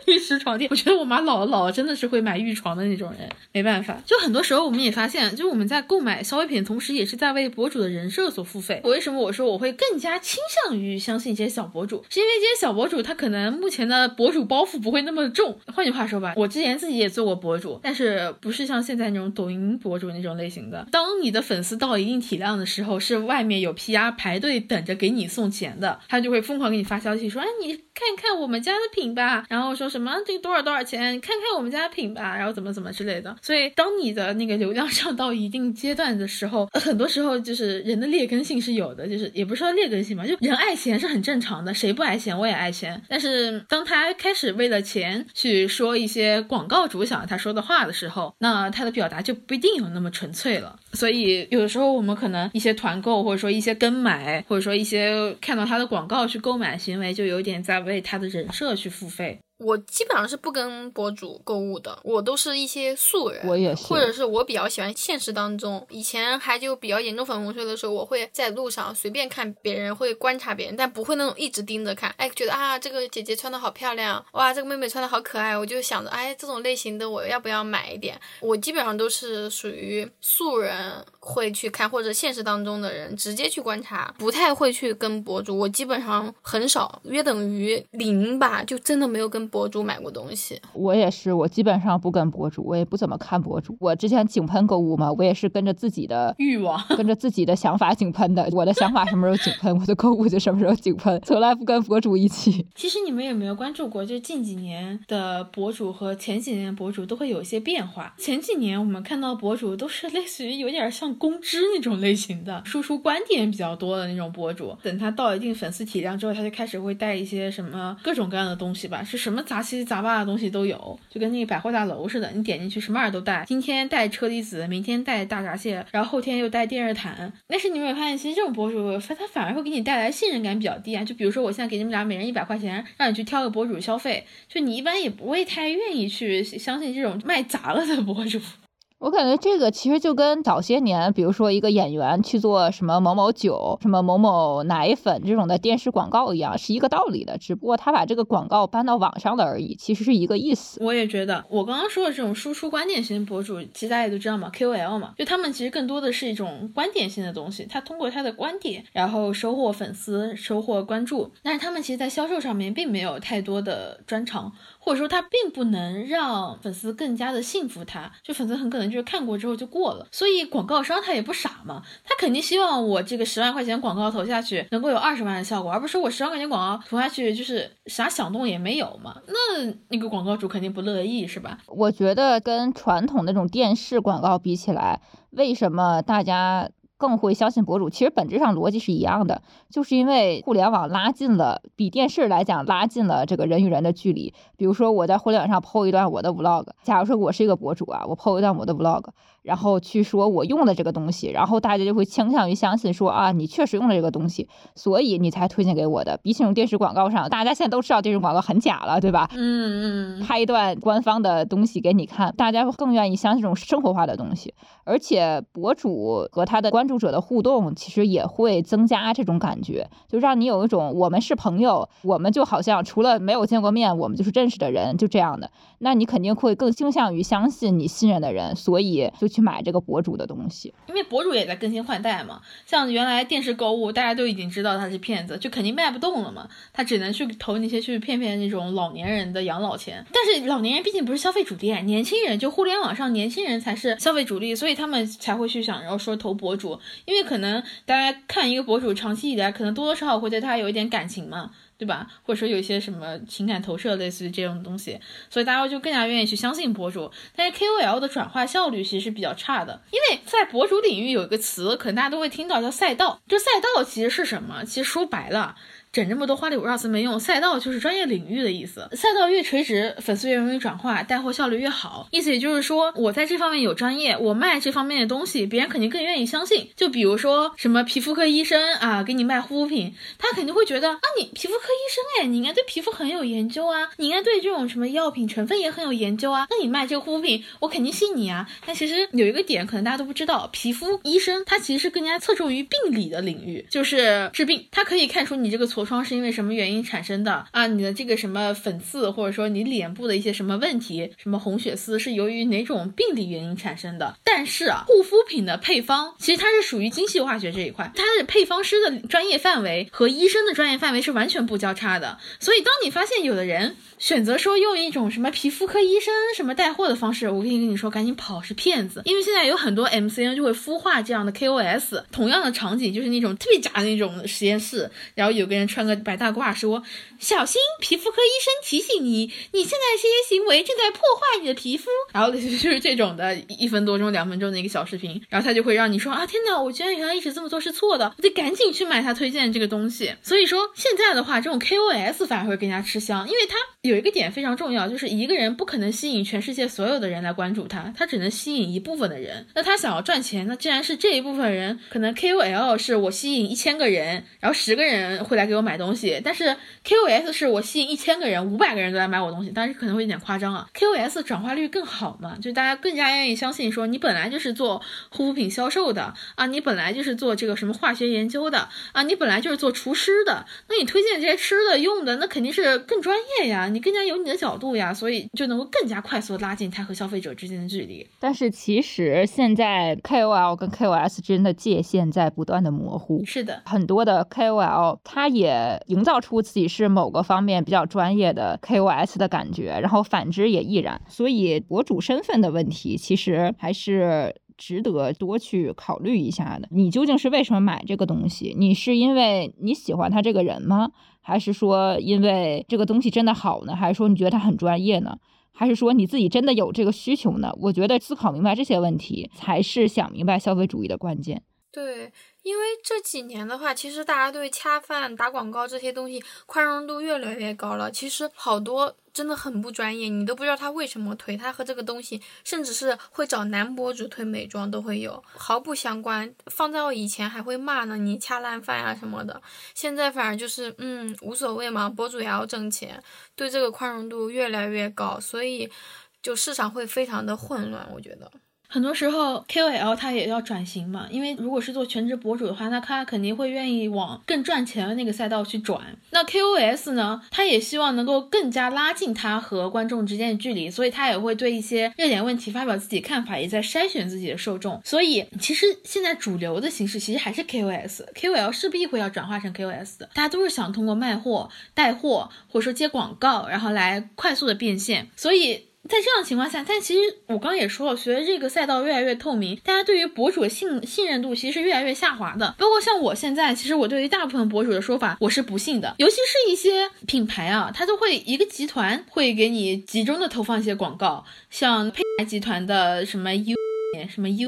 玉石床垫，我觉得我妈老了老了真的是会买玉床的那种人，没办法。就很多时候我们也发现，就我们在购买消费品的同时，也是在为博主的人设所付费。为什么我说我会更加倾向于相信一些小博主？是因为这些小博主他可能目前的博主包袱不会那么重。换句话说吧，我之前自己也做过博主，但是不是像现在那种抖音博主那种类型的。当你的粉丝到一定体量的时候，是外面有 PR 排队等着给你送钱的，他就会疯狂给你发消息说，哎，你看看我们家的品吧，然后说什么。这个多少多少钱？看看我们家品吧，然后怎么怎么之类的。所以当你的那个流量上到一定阶段的时候，很多时候就是人的劣根性是有的，就是也不是说劣根性嘛，就人爱钱是很正常的，谁不爱钱？我也爱钱。但是当他开始为了钱去说一些广告主想要他说的话的时候，那他的表达就不一定有那么纯粹了。所以有的时候我们可能一些团购，或者说一些跟买，或者说一些看到他的广告去购买行为，就有点在为他的人设去付费。我基本上是不跟博主购物的，我都是一些素人，我也是，或者是我比较喜欢现实当中。以前还就比较严重粉红税的时候，我会在路上随便看别人，会观察别人，但不会那种一直盯着看。哎，觉得啊，这个姐姐穿的好漂亮，哇，这个妹妹穿的好可爱，我就想着，哎，这种类型的我要不要买一点？我基本上都是属于素人会去看，或者现实当中的人直接去观察，不太会去跟博主。我基本上很少，约等于零吧，就真的没有跟。博主买过东西，我也是，我基本上不跟博主，我也不怎么看博主。我之前井喷购物嘛，我也是跟着自己的欲望，跟着自己的想法井喷的。我的想法什么时候井喷，我的购物就什么时候井喷，从来不跟博主一起。其实你们有没有关注过，就近几年的博主和前几年的博主都会有一些变化。前几年我们看到博主都是类似于有点像公知那种类型的，输出观点比较多的那种博主。等他到一定粉丝体量之后，他就开始会带一些什么各种各样的东西吧，是什么？么杂七杂八的东西都有，就跟那个百货大楼似的，你点进去什么玩意都带。今天带车厘子，明天带大闸蟹，然后后天又带电热毯。但是你有没有发现，其实这种博主，他他反而会给你带来信任感比较低啊。就比如说，我现在给你们俩每人一百块钱，让你去挑个博主消费，就你一般也不会太愿意去相信这种卖杂了的博主。我感觉这个其实就跟早些年，比如说一个演员去做什么某某酒、什么某某奶粉这种的电视广告一样，是一个道理的。只不过他把这个广告搬到网上了而已，其实是一个意思。我也觉得，我刚刚说的这种输出观点型博主，其实大家都知道嘛，KOL 嘛，就他们其实更多的是一种观点性的东西，他通过他的观点，然后收获粉丝、收获关注，但是他们其实在销售上面并没有太多的专长。或者说他并不能让粉丝更加的信服他，就粉丝很可能就是看过之后就过了。所以广告商他也不傻嘛，他肯定希望我这个十万块钱广告投下去能够有二十万的效果，而不是我十万块钱广告投下去就是啥响动也没有嘛。那那个广告主肯定不乐意是吧？我觉得跟传统那种电视广告比起来，为什么大家？更会相信博主，其实本质上逻辑是一样的，就是因为互联网拉近了，比电视来讲拉近了这个人与人的距离。比如说我在互联网上 PO 一段我的 Vlog，假如说我是一个博主啊，我 PO 一段我的 Vlog。然后去说我用的这个东西，然后大家就会倾向于相信说啊，你确实用了这个东西，所以你才推荐给我的。比起那种电视广告上，大家现在都知道电视广告很假了，对吧？嗯嗯。拍一段官方的东西给你看，大家更愿意相信这种生活化的东西。而且博主和他的关注者的互动，其实也会增加这种感觉，就让你有一种我们是朋友，我们就好像除了没有见过面，我们就是认识的人，就这样的。那你肯定会更倾向于相信你信任的人，所以就去。买这个博主的东西，因为博主也在更新换代嘛。像原来电视购物，大家都已经知道他是骗子，就肯定卖不动了嘛。他只能去投那些去骗骗那种老年人的养老钱。但是老年人毕竟不是消费主力，年轻人就互联网上年轻人才是消费主力，所以他们才会去想，然后说投博主，因为可能大家看一个博主长期以来，可能多多少少会对他有一点感情嘛。对吧？或者说有一些什么情感投射，类似于这种东西，所以大家就更加愿意去相信博主。但是 KOL 的转化效率其实是比较差的，因为在博主领域有一个词，可能大家都会听到叫赛道。这赛道其实是什么？其实说白了。整这么多花里胡哨词没用，赛道就是专业领域的意思。赛道越垂直，粉丝越容易转化，带货效率越好。意思也就是说，我在这方面有专业，我卖这方面的东西，别人肯定更愿意相信。就比如说什么皮肤科医生啊，给你卖护肤品，他肯定会觉得啊，你皮肤科医生哎，你应该对皮肤很有研究啊，你应该对这种什么药品成分也很有研究啊。那你卖这个护肤品，我肯定信你啊。但其实有一个点，可能大家都不知道，皮肤医生他其实是更加侧重于病理的领域，就是治病，他可以看出你这个痤疮是。因为什么原因产生的啊？你的这个什么粉刺，或者说你脸部的一些什么问题，什么红血丝是由于哪种病理原因产生的？但是啊，护肤品的配方其实它是属于精细化学这一块，它的配方师的专业范围和医生的专业范围是完全不交叉的。所以当你发现有的人选择说用一种什么皮肤科医生什么带货的方式，我跟你跟你说赶紧跑是骗子，因为现在有很多 MCN 就会孵化这样的 KOS，同样的场景就是那种特别假的那种实验室，然后有个人穿个。白大褂说：“小心，皮肤科医生提醒你，你现在这些行为正在破坏你的皮肤。”然后就是这种的一分多钟、两分钟的一个小视频，然后他就会让你说：“啊，天哪，我居然原来一直这么做是错的，我得赶紧去买他推荐的这个东西。”所以说现在的话，这种 KOS 反而会更加吃香，因为他有一个点非常重要，就是一个人不可能吸引全世界所有的人来关注他，他只能吸引一部分的人。那他想要赚钱，那既然是这一部分人，可能 KOL 是我吸引一千个人，然后十个人会来给我买东西。但是 KOS 是我吸引一千个人，五百个人都来买我东西，但是可能会有点夸张啊。KOS 转化率更好嘛，就大家更加愿意相信说你本来就是做护肤品销售的啊，你本来就是做这个什么化学研究的啊，你本来就是做厨师的，那你推荐这些吃的用的，那肯定是更专业呀，你更加有你的角度呀，所以就能够更加快速拉近它和消费者之间的距离。但是其实现在 KOL 跟 KOS 之间的界限在不断的模糊。是的，很多的 KOL 他也。也营造出自己是某个方面比较专业的 KOS 的感觉，然后反之也亦然。所以博主身份的问题，其实还是值得多去考虑一下的。你究竟是为什么买这个东西？你是因为你喜欢他这个人吗？还是说因为这个东西真的好呢？还是说你觉得他很专业呢？还是说你自己真的有这个需求呢？我觉得思考明白这些问题，才是想明白消费主义的关键。对。因为这几年的话，其实大家对恰饭、打广告这些东西宽容度越来越高了。其实好多真的很不专业，你都不知道他为什么推，他和这个东西，甚至是会找男博主推美妆都会有，毫不相关。放在我以前还会骂呢，你恰烂饭呀什么的。现在反而就是嗯无所谓嘛，博主也要挣钱，对这个宽容度越来越高，所以就市场会非常的混乱，我觉得。很多时候 KOL 他也要转型嘛，因为如果是做全职博主的话，那他肯定会愿意往更赚钱的那个赛道去转。那 KOS 呢，他也希望能够更加拉近他和观众之间的距离，所以他也会对一些热点问题发表自己看法，也在筛选自己的受众。所以其实现在主流的形式其实还是 KOS，KOL 势必会要转化成 KOS 的，大家都是想通过卖货、带货或者说接广告，然后来快速的变现。所以。在这样情况下，但其实我刚也说了，随着这个赛道越来越透明，大家对于博主的信信任度其实是越来越下滑的。包括像我现在，其实我对于大部分博主的说法我是不信的，尤其是一些品牌啊，它都会一个集团会给你集中的投放一些广告，像佩莱集团的什么 U 什么 U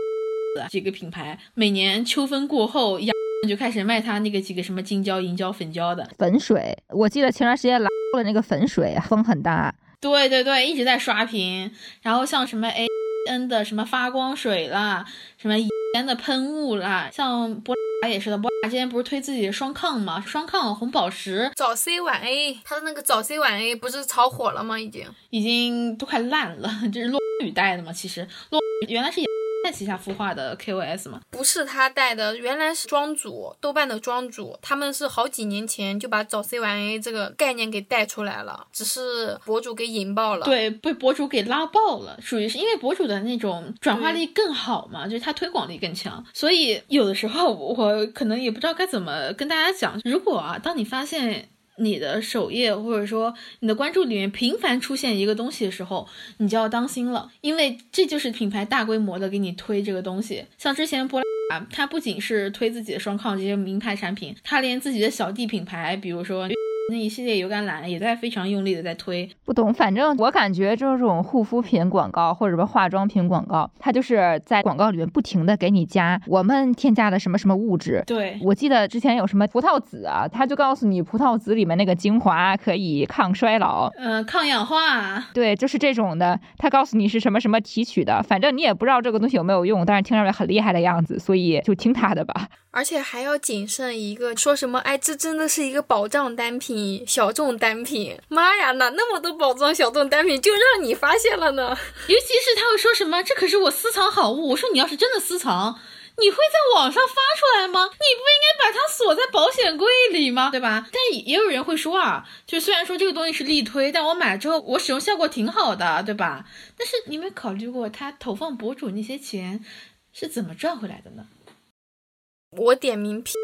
几个品牌，每年秋分过后，就开始卖它那个几个什么金胶、银胶、粉胶的粉水。我记得前段时间拉的那个粉水风很大。对对对，一直在刷屏，然后像什么 A N 的什么发光水啦，什么烟的喷雾啦，像波拉也是的，波拉今天不是推自己的双抗嘛，双抗红宝石早 C 晚 A，它的那个早 C 晚 A 不是炒火了吗？已经已经都快烂了，这是落雨带的嘛？其实落原来是。在旗下孵化的 KOS 吗？不是他带的，原来是庄主，豆瓣的庄主，他们是好几年前就把早 C 晚 A 这个概念给带出来了，只是博主给引爆了，对，被博主给拉爆了，属于是因为博主的那种转化力更好嘛，就是他推广力更强，所以有的时候我可能也不知道该怎么跟大家讲，如果啊，当你发现。你的首页或者说你的关注里面频繁出现一个东西的时候，你就要当心了，因为这就是品牌大规模的给你推这个东西。像之前波拉，它不仅是推自己的双抗这些名牌产品，它连自己的小弟品牌，比如说。那一系列油橄榄也在非常用力的在推，不懂，反正我感觉这种护肤品广告或者什么化妆品广告，它就是在广告里面不停的给你加我们添加的什么什么物质。对，我记得之前有什么葡萄籽啊，他就告诉你葡萄籽里面那个精华可以抗衰老，嗯，抗氧化。对，就是这种的，他告诉你是什么什么提取的，反正你也不知道这个东西有没有用，但是听上去很厉害的样子，所以就听他的吧。而且还要谨慎一个，说什么哎，这真的是一个保障单品、小众单品。妈呀，哪那么多宝藏小众单品就让你发现了呢？尤其是他会说什么，这可是我私藏好物。我说你要是真的私藏，你会在网上发出来吗？你不应该把它锁在保险柜里吗？对吧？但也有人会说啊，就虽然说这个东西是力推，但我买了之后我使用效果挺好的，对吧？但是你没考虑过他投放博主那些钱是怎么赚回来的呢？我点名批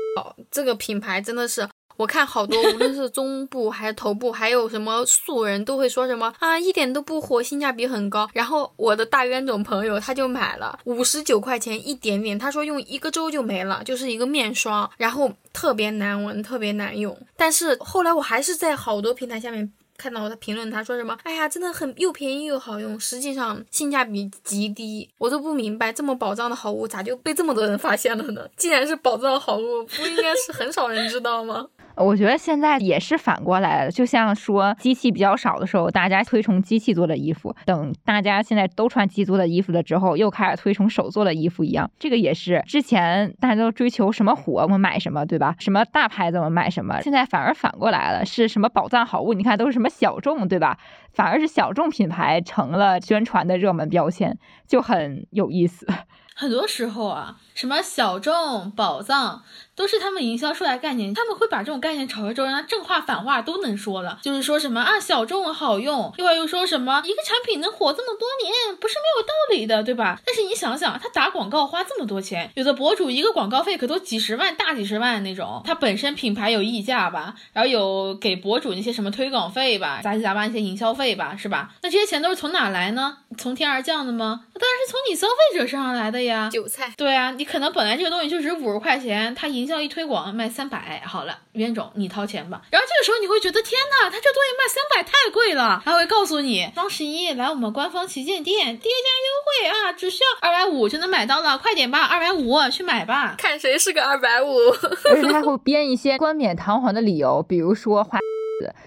这个品牌真的是，我看好多，无论是中部还是头部，还有什么素人都会说什么啊，一点都不火，性价比很高。然后我的大冤种朋友他就买了五十九块钱一点点，他说用一个周就没了，就是一个面霜，然后特别难闻，特别难用。但是后来我还是在好多平台下面。看到他评论，他说什么？哎呀，真的很又便宜又好用，实际上性价比极低，我都不明白这么宝藏的好物咋就被这么多人发现了呢？既然是宝藏好物，不应该是很少人知道吗？我觉得现在也是反过来的，就像说机器比较少的时候，大家推崇机器做的衣服；等大家现在都穿机做的衣服了之后，又开始推崇手做的衣服一样。这个也是之前大家都追求什么火我们买什么，对吧？什么大牌子我们买什么，现在反而反过来了，是什么宝藏好物？你看都是什么小众，对吧？反而是小众品牌成了宣传的热门标签，就很有意思。很多时候啊，什么小众宝藏。都是他们营销出来概念，他们会把这种概念炒热之后，让它正话反话都能说了。就是说什么啊，小众好用，一会儿又说什么一个产品能火这么多年，不是没有道理的，对吧？但是你想想，他打广告花这么多钱，有的博主一个广告费可都几十万、大几十万那种，他本身品牌有溢价吧，然后有给博主那些什么推广费吧，杂七杂八那些营销费吧，是吧？那这些钱都是从哪来呢？从天而降的吗？那当然是从你消费者身上来的呀，韭菜。对啊，你可能本来这个东西就值五十块钱，他营销一推广卖三百，好了，冤种你掏钱吧。然后这个时候你会觉得天哪，他这东西卖三百太贵了。他会告诉你双十一来我们官方旗舰店叠加优惠啊，只需要二百五就能买到了，快点吧，二百五去买吧，看谁是个二百五。而且他会编一些冠冕堂皇的理由，比如说花。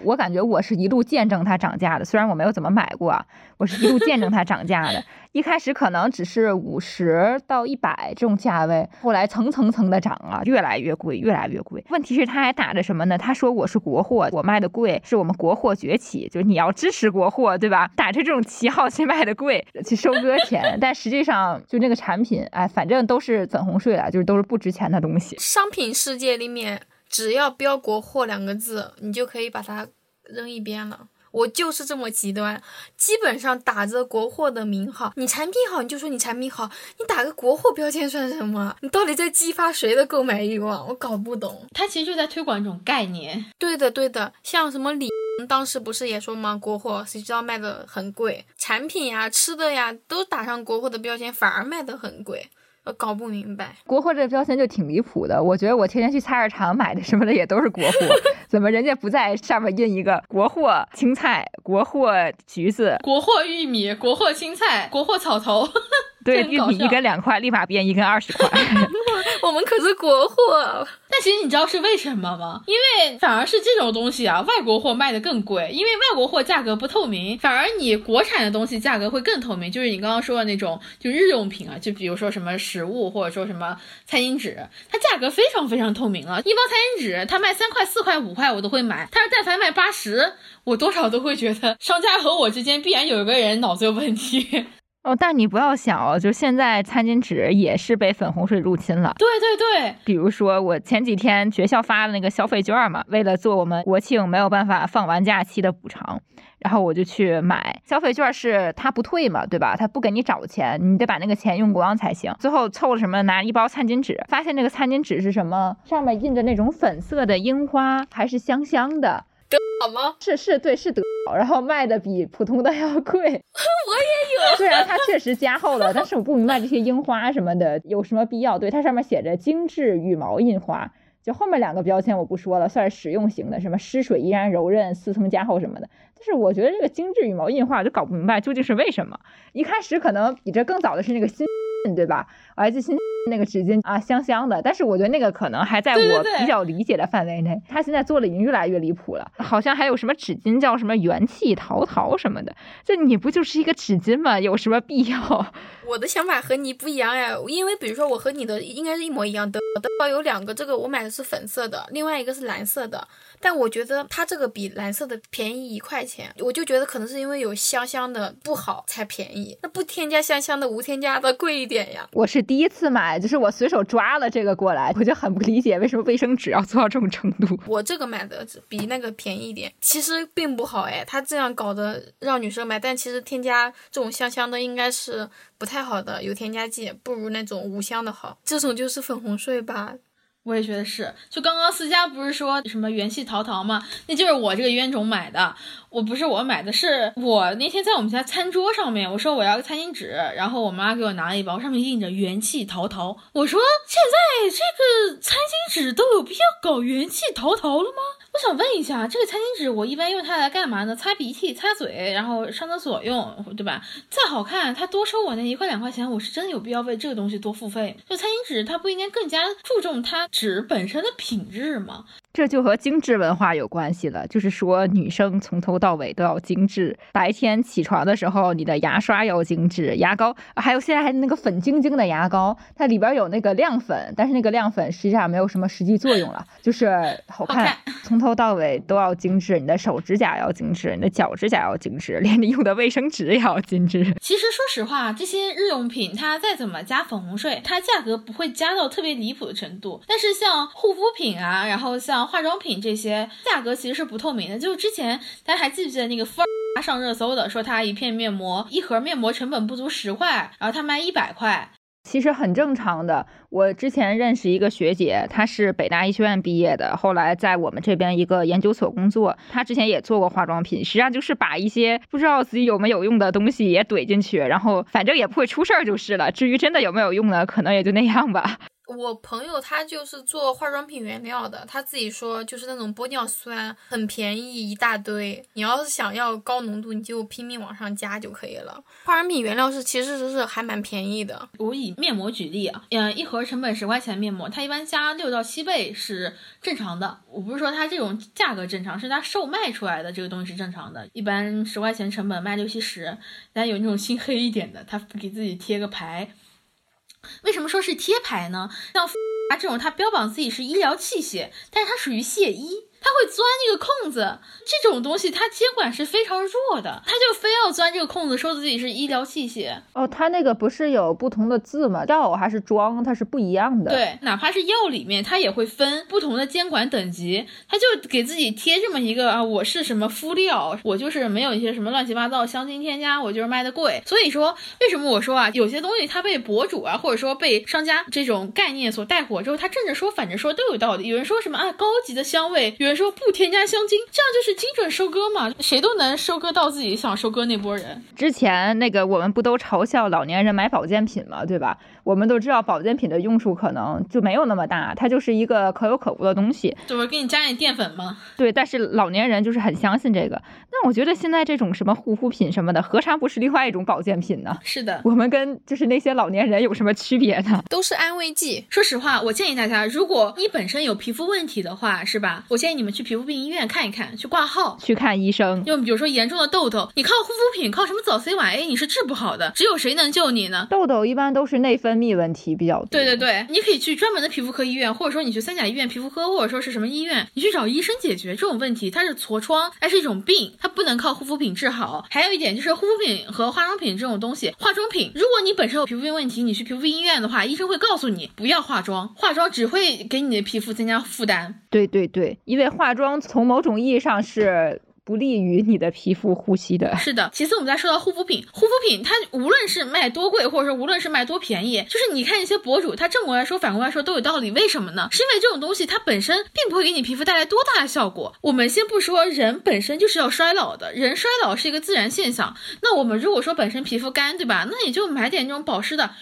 我感觉我是一路见证它涨价的，虽然我没有怎么买过啊，我是一路见证它涨价的。一开始可能只是五十到一百这种价位，后来层层层的涨啊，越来越贵，越来越贵。问题是他还打着什么呢？他说我是国货，我卖的贵，是我们国货崛起，就是你要支持国货，对吧？打着这种旗号去卖的贵，去收割钱，但实际上就那个产品，哎，反正都是粉红税了，就是都是不值钱的东西。商品世界里面，只要标国货两个字，你就可以把它扔一边了。我就是这么极端，基本上打着国货的名号，你产品好你就说你产品好，你打个国货标签算什么？你到底在激发谁的购买欲望？我搞不懂。他其实就在推广一种概念。对的，对的，像什么李当时不是也说吗？国货谁知道卖的很贵，产品呀、吃的呀都打上国货的标签，反而卖的很贵。我搞不明白，国货这个标签就挺离谱的。我觉得我天天去菜市场买的什么的也都是国货，怎么人家不在上面印一个国货青菜、国货橘子、国货玉米、国货青菜、国货草头？对，玉米一根两块，立马变一根二十块。我们可是国货。但其实你知道是为什么吗？因为反而是这种东西啊，外国货卖的更贵，因为外国货价格不透明，反而你国产的东西价格会更透明。就是你刚刚说的那种，就日用品啊，就比如说什么食物或者说什么餐巾纸，它价格非常非常透明了。一包餐巾纸，它卖三块、四块、五块，我都会买。它是但凡卖八十，我多少都会觉得商家和我之间必然有一个人脑子有问题。哦，但你不要想哦，就现在餐巾纸也是被粉红水入侵了。对对对，比如说我前几天学校发的那个消费券嘛，为了做我们国庆没有办法放完假期的补偿，然后我就去买消费券，是他不退嘛，对吧？他不给你找钱，你得把那个钱用光才行。最后凑了什么，拿一包餐巾纸，发现那个餐巾纸是什么？上面印着那种粉色的樱花，还是香香的。德好吗？是是，对是德宝，然后卖的比普通的要贵。我也有，虽然它确实加厚了，但是我不明白这些樱花什么的有什么必要。对，它上面写着精致羽毛印花，就后面两个标签我不说了，算是实用型的，什么湿水依然柔韧，四层加厚什么的。但是我觉得这个精致羽毛印花我就搞不明白究竟是为什么。一开始可能比这更早的是那个新，对吧？我还记新。那个纸巾啊，香香的，但是我觉得那个可能还在我比较理解的范围内。他现在做的已经越来越离谱了，好像还有什么纸巾叫什么元气淘淘什么的，这你不就是一个纸巾吗？有什么必要？我的想法和你不一样呀，因为比如说我和你的应该是一模一样的，德宝有两个，这个我买的是粉色的，另外一个是蓝色的。但我觉得它这个比蓝色的便宜一块钱，我就觉得可能是因为有香香的不好才便宜，那不添加香香的无添加的贵一点呀。我是第一次买，就是我随手抓了这个过来，我就很不理解为什么卫生纸要做到这种程度。我这个买的比那个便宜一点，其实并不好哎，他这样搞的让女生买，但其实添加这种香香的应该是不太好的，有添加剂，不如那种无香的好。这种就是粉红税吧。我也觉得是，就刚刚思佳不是说什么元气淘淘吗？那就是我这个冤种买的。我不是我买的，是我那天在我们家餐桌上面，我说我要个餐巾纸，然后我妈给我拿了一包，上面印着元气淘淘。我说现在这个餐巾纸都有必要搞元气淘淘了吗？我想问一下，这个餐巾纸我一般用它来干嘛呢？擦鼻涕、擦嘴，然后上厕所用，对吧？再好看，它多收我那一块两块钱，我是真的有必要为这个东西多付费？就餐巾纸，它不应该更加注重它纸本身的品质吗？这就和精致文化有关系了，就是说女生从头到尾都要精致。白天起床的时候，你的牙刷要精致，牙膏还有现在还那个粉晶晶的牙膏，它里边有那个亮粉，但是那个亮粉实际上没有什么实际作用了，就是好看。从头到尾都要精致，你的手指甲要精致，你的脚指甲要精致，连你用的卫生纸也要精致。其实说实话，这些日用品它再怎么加粉红税，它价格不会加到特别离谱的程度。但是像护肤品啊，然后像化妆品这些价格其实是不透明的。就是之前大家还记不记得那个富儿上热搜的，说他一片面膜一盒面膜成本不足十块，然后他卖一百块。其实很正常的。我之前认识一个学姐，她是北大医学院毕业的，后来在我们这边一个研究所工作。她之前也做过化妆品，实际上就是把一些不知道自己有没有用的东西也怼进去，然后反正也不会出事儿就是了。至于真的有没有用呢，可能也就那样吧。我朋友他就是做化妆品原料的，他自己说就是那种玻尿酸很便宜一大堆，你要是想要高浓度，你就拼命往上加就可以了。化妆品原料是其实是是还蛮便宜的。我以面膜举例啊，嗯，一盒成本十块钱面膜，它一般加六到七倍是正常的。我不是说它这种价格正常，是它售卖出来的这个东西是正常的。一般十块钱成本卖六七十，但有那种心黑一点的，他给自己贴个牌。为什么说是贴牌呢？像这种，它标榜自己是医疗器械，但是它属于械医。他会钻那个空子，这种东西他监管是非常弱的，他就非要钻这个空子，说自己是医疗器械。哦，他那个不是有不同的字吗？药还是装，它是不一样的。对，哪怕是药里面，它也会分不同的监管等级，他就给自己贴这么一个啊，我是什么敷料，我就是没有一些什么乱七八糟香精添加，我就是卖的贵。所以说，为什么我说啊，有些东西它被博主啊，或者说被商家这种概念所带火之后，他正着说反着说都有道理。有人说什么啊，高级的香味，有说不添加香精，这样就是精准收割嘛？谁都能收割到自己想收割那波人。之前那个我们不都嘲笑老年人买保健品嘛，对吧？我们都知道保健品的用处可能就没有那么大，它就是一个可有可无的东西，就是给你加点淀粉吗？对，但是老年人就是很相信这个。那我觉得现在这种什么护肤品什么的，何尝不是另外一种保健品呢？是的，我们跟就是那些老年人有什么区别呢？都是安慰剂。说实话，我建议大家，如果你本身有皮肤问题的话，是吧？我建议你们去皮肤病医院看一看，去挂号，去看医生。就比如说严重的痘痘，你靠护肤品，靠什么早 C 晚 A，你是治不好的。只有谁能救你呢？痘痘一般都是内分泌问题比较多。对对对，你可以去专门的皮肤科医院，或者说你去三甲医院皮肤科，或者说是什么医院，你去找医生解决这种问题。它是痤疮，它是一种病，它不能靠护肤品治好。还有一点就是护肤品和化妆品这种东西，化妆品，如果你本身有皮肤病问题，你去皮肤病医院的话，医生会告诉你不要化妆，化妆只会给你的皮肤增加负担。对对对，因为化妆从某种意义上是。不利于你的皮肤呼吸的。是的，其次我们再说到护肤品，护肤品它无论是卖多贵，或者说无论是卖多便宜，就是你看一些博主，他正过来说，反过来说都有道理。为什么呢？是因为这种东西它本身并不会给你皮肤带来多大的效果。我们先不说人本身就是要衰老的，人衰老是一个自然现象。那我们如果说本身皮肤干，对吧？那你就买点那种保湿的。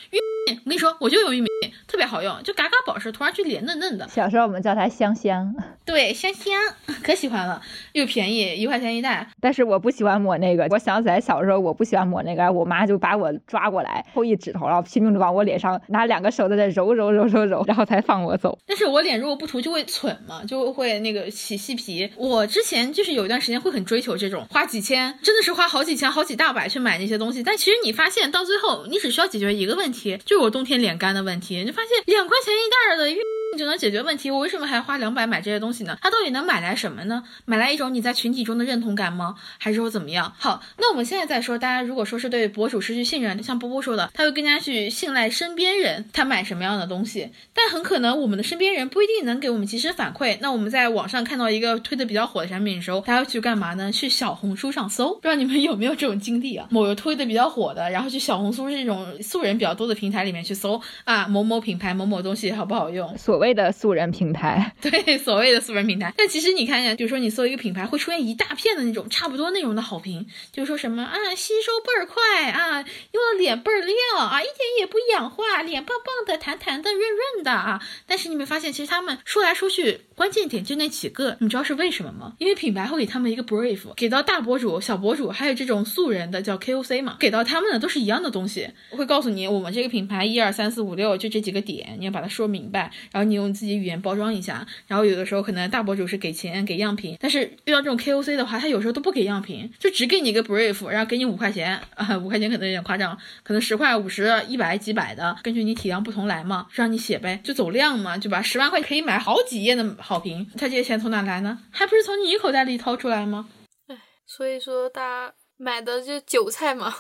我跟你说，我就有玉米，特别好用，就嘎嘎保湿，涂上去脸嫩嫩的。小时候我们叫它香香，对，香香，可喜欢了，又便宜，一块钱一袋。但是我不喜欢抹那个。我想起来小时候我不喜欢抹那个，我妈就把我抓过来，后一指头，然后拼命的往我脸上拿两个手在那揉揉揉揉揉，然后才放我走。但是我脸如果不涂就会蠢嘛，就会那个起细皮。我之前就是有一段时间会很追求这种，花几千，真的是花好几千、好几大百去买那些东西。但其实你发现到最后，你只需要解决一个问题，就是我冬天脸干的问题。你就发现两块钱一袋的你就能解决问题，我为什么还花两百买这些东西呢？它到底能买来什么呢？买来一种你在群体中的认同感吗？还是说怎么样？好，那我们现在再说，大家如果说是对博主失去信任，像波波说的，他会更加去信赖身边人，他买什么样的东西，但很可能我们的身边人不一定能给我们及时反馈。那我们在网上看到一个推的比较火的产品的时候，大家去干嘛呢？去小红书上搜，不知道你们有没有这种经历啊？某个推的比较火的，然后去小红书这种素人比较多的平台里面去搜啊，某某品牌某某东西好不好用？所所谓的素人平台，对，所谓的素人平台。但其实你看一下，比如说你搜一个品牌，会出现一大片的那种差不多内容的好评，就是说什么啊，吸收倍儿快啊，用了脸倍儿亮啊，一点也不氧化，脸棒棒的、弹弹的、润润的啊。但是你没发现，其实他们说来说去，关键点就那几个，你知道是为什么吗？因为品牌会给他们一个 brief，给到大博主、小博主，还有这种素人的叫 KOC 嘛，给到他们的都是一样的东西，会告诉你我们这个品牌一二三四五六就这几个点，你要把它说明白，然后你用自己语言包装一下。然后有的时候可能大博主是给钱给样品，但是遇到这种 KOC 的话，他有时候都不给样品，就只给你一个 brief，然后给你五块钱啊，五块钱可能有点夸张，可能十块、五十、一百、几百的，根据你体量不同来嘛，让你写呗，就走量嘛，对吧？十万块可以买好几页的好评，他这些钱从哪来呢？还不是从你口袋里掏出来吗？唉，所以说大家买的就韭菜嘛。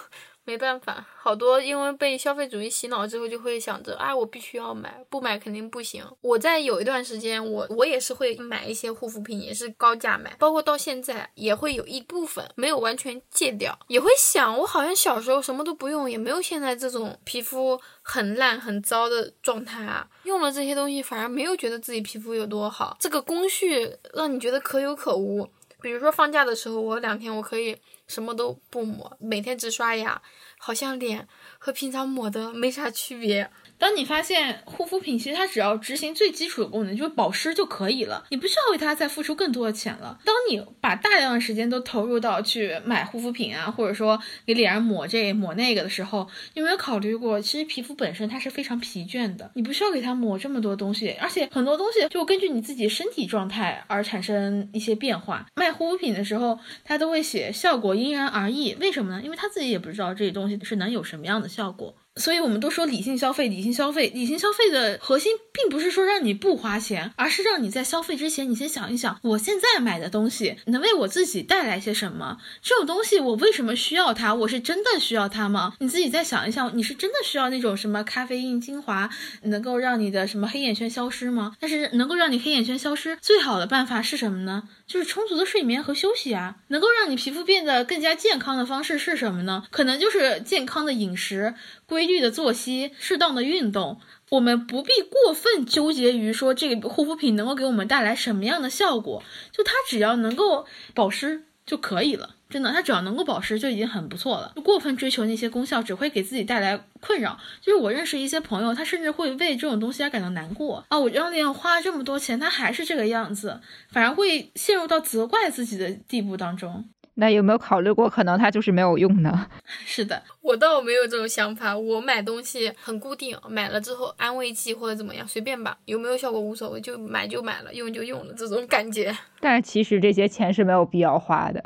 没办法，好多因为被消费主义洗脑之后，就会想着，啊，我必须要买，不买肯定不行。我在有一段时间，我我也是会买一些护肤品，也是高价买，包括到现在也会有一部分没有完全戒掉，也会想，我好像小时候什么都不用，也没有现在这种皮肤很烂很糟的状态啊。用了这些东西，反而没有觉得自己皮肤有多好，这个工序让你觉得可有可无。比如说放假的时候，我两天我可以。什么都不抹，每天只刷牙，好像脸和平常抹的没啥区别。当你发现护肤品其实它只要执行最基础的功能，就是保湿就可以了，你不需要为它再付出更多的钱了。当你把大量的时间都投入到去买护肤品啊，或者说给脸上抹这抹那个的时候，有没有考虑过，其实皮肤本身它是非常疲倦的，你不需要给它抹这么多东西，而且很多东西就根据你自己身体状态而产生一些变化。卖护肤品的时候，它都会写效果因人而异，为什么呢？因为他自己也不知道这些东西是能有什么样的效果。所以，我们都说理性消费，理性消费，理性消费的核心并不是说让你不花钱，而是让你在消费之前，你先想一想，我现在买的东西能为我自己带来些什么？这种东西我为什么需要它？我是真的需要它吗？你自己再想一想，你是真的需要那种什么咖啡因精华能够让你的什么黑眼圈消失吗？但是能够让你黑眼圈消失最好的办法是什么呢？就是充足的睡眠和休息啊。能够让你皮肤变得更加健康的方式是什么呢？可能就是健康的饮食。规律的作息，适当的运动，我们不必过分纠结于说这个护肤品能够给我们带来什么样的效果，就它只要能够保湿就可以了。真的，它只要能够保湿就已经很不错了。就过分追求那些功效，只会给自己带来困扰。就是我认识一些朋友，他甚至会为这种东西而感到难过啊！我让脸花了这么多钱，它还是这个样子，反而会陷入到责怪自己的地步当中。那有没有考虑过，可能它就是没有用呢？是的，我倒没有这种想法。我买东西很固定，买了之后安慰剂或者怎么样，随便吧，有没有效果无所谓，就买就买了，用就用了，这种感觉。但是其实这些钱是没有必要花的。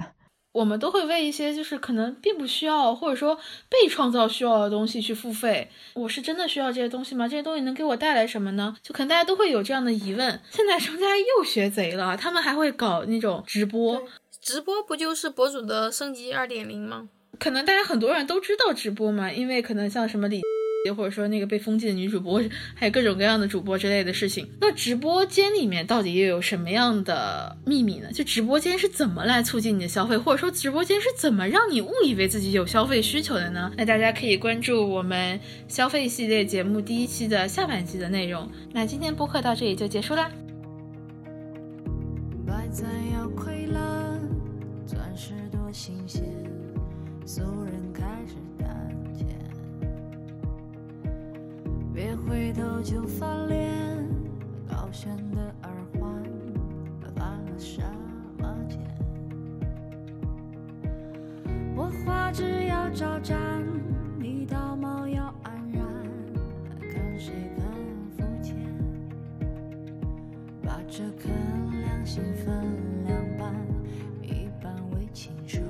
我们都会为一些就是可能并不需要，或者说被创造需要的东西去付费。我是真的需要这些东西吗？这些东西能给我带来什么呢？就可能大家都会有这样的疑问。现在商家又学贼了，他们还会搞那种直播。直播不就是博主的升级二点零吗？可能大家很多人都知道直播嘛，因为可能像什么李，或者说那个被封禁的女主播，还有各种各样的主播之类的事情。那直播间里面到底又有什么样的秘密呢？就直播间是怎么来促进你的消费，或者说直播间是怎么让你误以为自己有消费需求的呢？那大家可以关注我们消费系列节目第一期的下半集的内容。那今天播客到这里就结束啦。新鲜，俗人开始胆怯，别回头就翻脸，高悬的耳环，发了什么贱？我花枝要招展，你道貌要安然，看谁更肤浅。把这颗良心分两半，一半为情书。